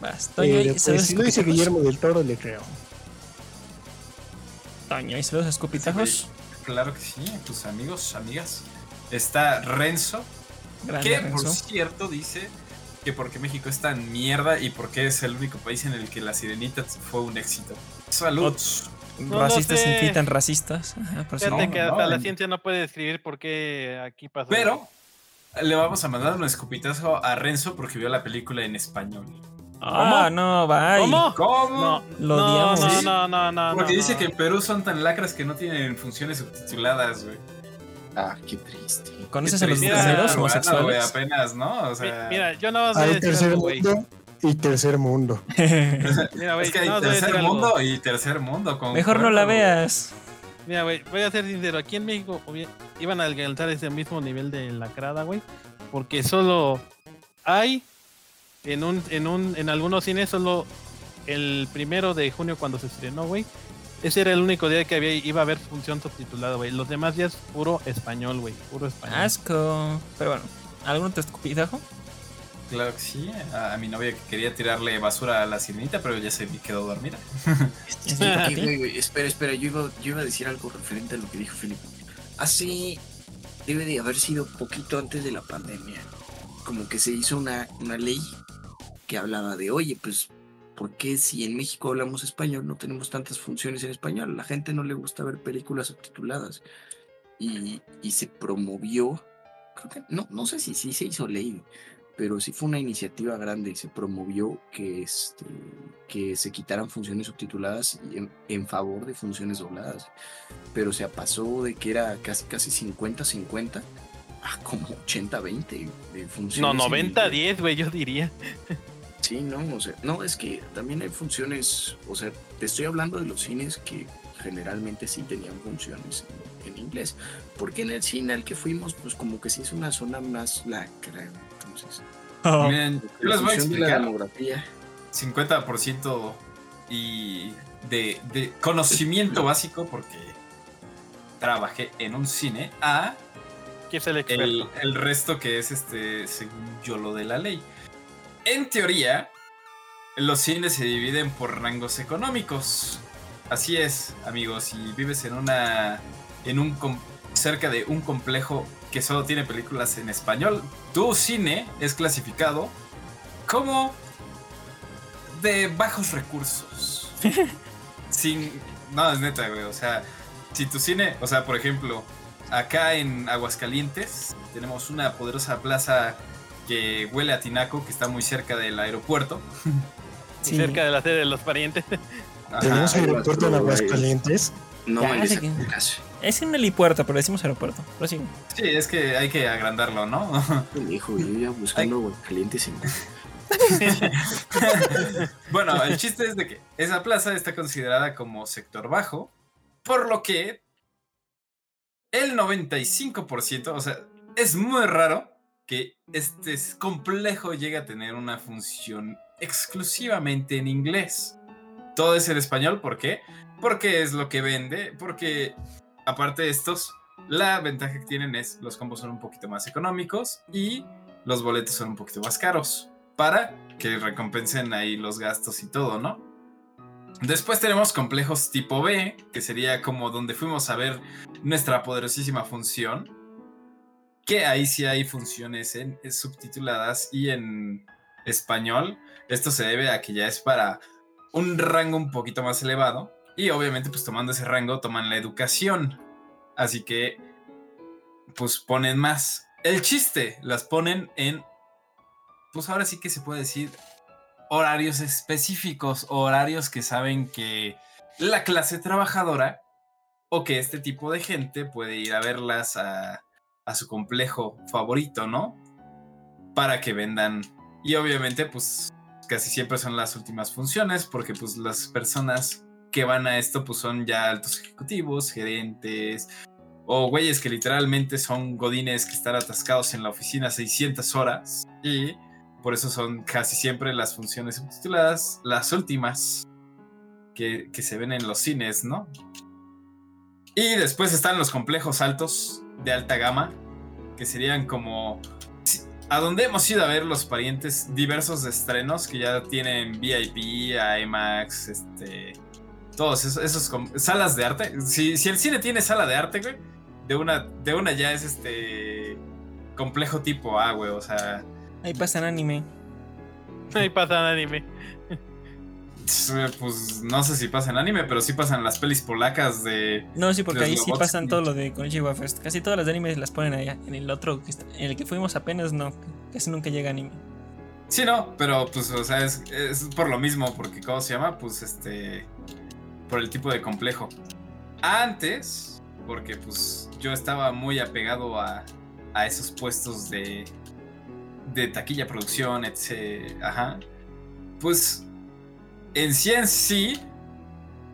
Vas, Toño, Eh, y pues, saludos a si lo dice. Guillermo del Toro, le creo. Toño, y saludos a escupitajos. Claro que sí, tus amigos, amigas. Está Renzo, Grande, que por cierto dice que porque México es tan mierda y porque es el único país en el que la sirenita fue un éxito. Saludos. No lo racistas sé. infintan racistas. Fíjate no, que no, hasta la en- ciencia no puede describir por qué aquí pasó. Pero le vamos a mandar un escupitazo a Renzo porque vio la película en español. Ah, no, bye. ¿Cómo? ¿Cómo? No, Lo no, odiamos. no, no, no, no. Porque no, dice no. que en Perú son tan lacras que no tienen funciones subtituladas, güey. Ah, qué triste. ¿Conoces a los Triste, Mira, bucaneros güey, homosexuales? apenas, ¿no? O Mi- sea, Mira, yo no voy a Hay decir tercer mundo y tercer mundo. (laughs) Mira, güey, es que hay no tercer algo. mundo y tercer mundo. con Mejor no la veas. Mira, güey, voy a ser sincero. Aquí en México iban a alcanzar ese mismo nivel de lacrada, güey. Porque solo hay en un, en un, en algunos cines solo el primero de junio cuando se estrenó, güey. Ese era el único día que había, iba a haber función subtitulada, güey. Los demás días puro español, güey. Puro español. Asco. Pero bueno, ¿algún otro escupitajo? Claro que sí. A, a mi novia que quería tirarle basura a la sirenita, pero ya se quedó dormida. (laughs) Espera, espera, yo iba, yo iba a decir algo referente a lo que dijo Felipe. Hace, debe de haber sido poquito antes de la pandemia, como que se hizo una, una ley que hablaba de, oye, pues, ¿por qué si en México hablamos español no tenemos tantas funciones en español? A la gente no le gusta ver películas subtituladas. Y, y se promovió, creo que, no, no sé si sí se hizo ley, pero sí fue una iniciativa grande y se promovió que, este, que se quitaran funciones subtituladas en, en favor de funciones dobladas. Pero se pasó de que era casi casi 50-50 a como 80-20 de funciones. No, en 90, inglés. 10, güey, yo diría. Sí, no, o sea, no, es que también hay funciones, o sea, te estoy hablando de los cines que generalmente sí tenían funciones en, en inglés, porque en el cine al que fuimos, pues como que sí es una zona más lacra, entonces. Oh, Miren, yo les voy a función de la explicar. demografía. 50% y de, de conocimiento (laughs) básico porque trabajé en un cine a ¿Quién es el experto? el, el resto que es este según yo lo de la ley. En teoría, los cines se dividen por rangos económicos. Así es, amigos, si vives en una en un cerca de un complejo que solo tiene películas en español, tu cine es clasificado como de bajos recursos. (laughs) Sin no, es neta, güey, o sea, si tu cine, o sea, por ejemplo, acá en Aguascalientes tenemos una poderosa plaza que huele a tinaco, que está muy cerca del aeropuerto. (laughs) sí. Cerca de la sede de los parientes. Ajá. Tenemos aeropuerto en. Aguascalientes. No Ya, que- caso. Es en el helipuerto, pero decimos aeropuerto. Pero sí. Sí, es que hay que agrandarlo, ¿no? (laughs) Hijo, yo ya buscando Aguascalientes (laughs) en bueno, el chiste es de que esa plaza está considerada como sector bajo, por lo que el 95%, o sea, es muy raro que este complejo llegue a tener una función exclusivamente en inglés. Todo es en español, ¿por qué? Porque es lo que vende, porque aparte de estos, la ventaja que tienen es los combos son un poquito más económicos y los boletos son un poquito más caros para que recompensen ahí los gastos y todo, ¿no? Después tenemos complejos tipo B, que sería como donde fuimos a ver nuestra poderosísima función, que ahí sí hay funciones en, en subtituladas y en español, esto se debe a que ya es para un rango un poquito más elevado y obviamente pues tomando ese rango toman la educación. Así que pues ponen más. El chiste las ponen en pues ahora sí que se puede decir horarios específicos, horarios que saben que la clase trabajadora o que este tipo de gente puede ir a verlas a, a su complejo favorito, ¿no? Para que vendan. Y obviamente, pues casi siempre son las últimas funciones, porque pues las personas que van a esto, pues son ya altos ejecutivos, gerentes, o güeyes que literalmente son godines que están atascados en la oficina 600 horas. Y por eso son casi siempre las funciones subtituladas, las últimas que, que se ven en los cines, ¿no? Y después están los complejos altos de alta gama, que serían como a donde hemos ido a ver los parientes diversos estrenos que ya tienen VIP, IMAX, este, todos esos, esos salas de arte. Si, si el cine tiene sala de arte, güey, de una, de una ya es este complejo tipo A, güey, o sea, Ahí pasan anime. Ahí pasa anime. pues no sé si pasan anime, pero sí pasan las pelis polacas de... No, sí, porque ahí sí pasan todo lo de Konichiwa Fest. Casi todas las de anime las ponen allá. En el otro, que está- en el que fuimos apenas, no. Casi nunca llega anime. Sí, no, pero pues, o sea, es, es por lo mismo, porque ¿cómo se llama? Pues este, por el tipo de complejo. Antes, porque pues yo estaba muy apegado a, a esos puestos de, de taquilla, producción, etc. Ajá. Pues en sí en sí,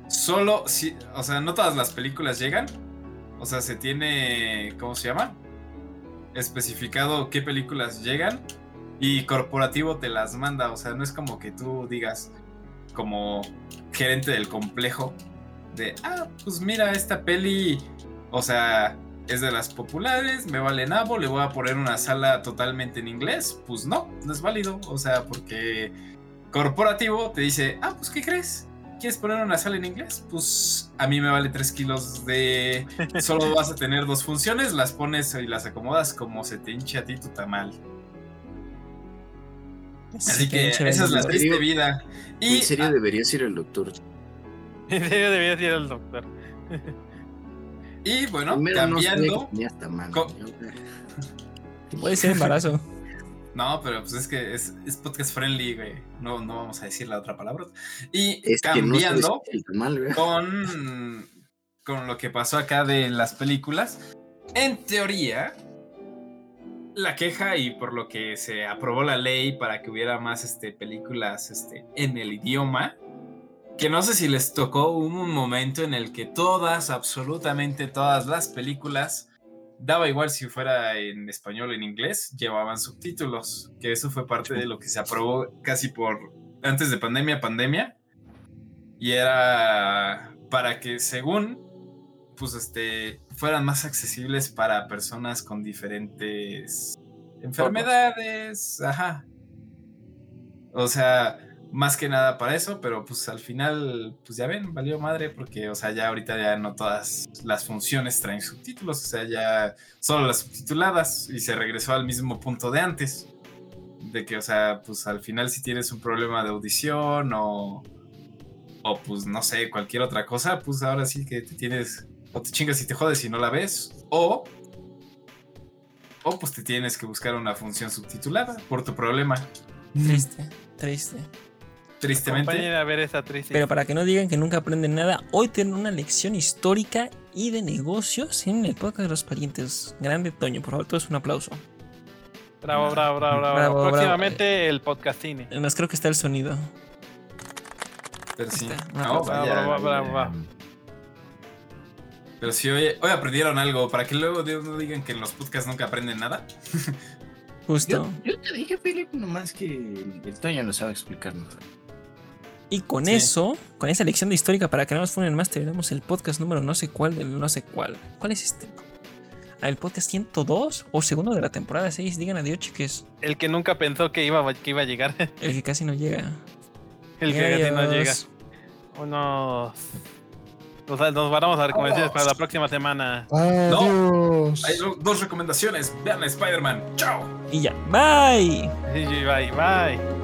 solo, si, o sea, no todas las películas llegan. O sea, se tiene, ¿cómo se llama? Especificado qué películas llegan y corporativo te las manda. O sea, no es como que tú digas, como gerente del complejo, de, ah, pues mira, esta peli, o sea, es de las populares, me vale nabo, le voy a poner una sala totalmente en inglés. Pues no, no es válido. O sea, porque corporativo te dice, ah, pues ¿qué crees? ¿Quieres poner una sala en inglés? Pues a mí me vale 3 kilos de... Solo vas a tener dos funciones, las pones y las acomodas como se te hinche a ti tu tamal. Así que esa es la ¿En triste serio? vida. (laughs) Y en serio deberías ir al doctor. En serio debería ser el doctor. Y bueno, Primero cambiando. hasta (laughs) Puede ser embarazo. (laughs) No, pero pues es que es, es podcast friendly, güey. No, no vamos a decir la otra palabra. Y Es no cambiando con, con lo que pasó acá de las películas. En teoría, la queja y por lo que se aprobó la ley para que hubiera más este, películas este, en el idioma, que no sé si les tocó un momento en el que todas, absolutamente todas las películas, daba igual si fuera en español o en inglés, llevaban subtítulos, que eso fue parte de lo que se aprobó casi por antes de pandemia, pandemia, y era para que según pues este fueran más accesibles para personas con diferentes enfermedades, ajá. O sea, más que nada para eso, pero pues al final, pues ya ven, valió madre porque, o sea, ya ahorita ya no todas las funciones traen subtítulos, o sea, ya solo las subtituladas y se regresó al mismo punto de antes. De que, o sea, pues al final si tienes un problema de audición o, o pues no sé, cualquier otra cosa, pues ahora sí que te tienes, o te chingas y te jodes si no la ves, o, o pues te tienes que buscar una función subtitulada por tu problema. Triste, triste. Tristemente. A ver esa triste. Pero para que no digan que nunca aprenden nada, hoy tienen una lección histórica y de negocios en el podcast de los parientes. Grande Toño, por favor, todos un aplauso. Bravo, bravo, bravo, bravo. Bravo, bravo. Próximamente el podcast cine. Además, creo que está el sonido. Pero sí. Está, No, Bravo, bravo, bravo, bravo. Pero sí, hoy, hoy aprendieron algo, para que luego de- no digan que en los podcasts nunca aprenden nada. (laughs) Justo. Yo, yo te dije, Felipe, nomás que el Toño lo sabe explicar mejor. Y con Sí. eso, con esa lección de histórica, para que no nos funen más, terminamos el podcast número no sé cuál del no sé cuál. ¿Cuál es este? Ah, ¿El podcast 102 o segundo de la temporada 6? Digan adiós, chiques. El que nunca pensó que iba, que iba a llegar. El que casi no llega. El que casi no llega. Unos. O sea, nos vamos a recomendaciones para la próxima semana. Adiós. Hay do- dos recomendaciones. Vean a Spider-Man. ¡Chao! Y ya. Bye. Sí, Bye, bye.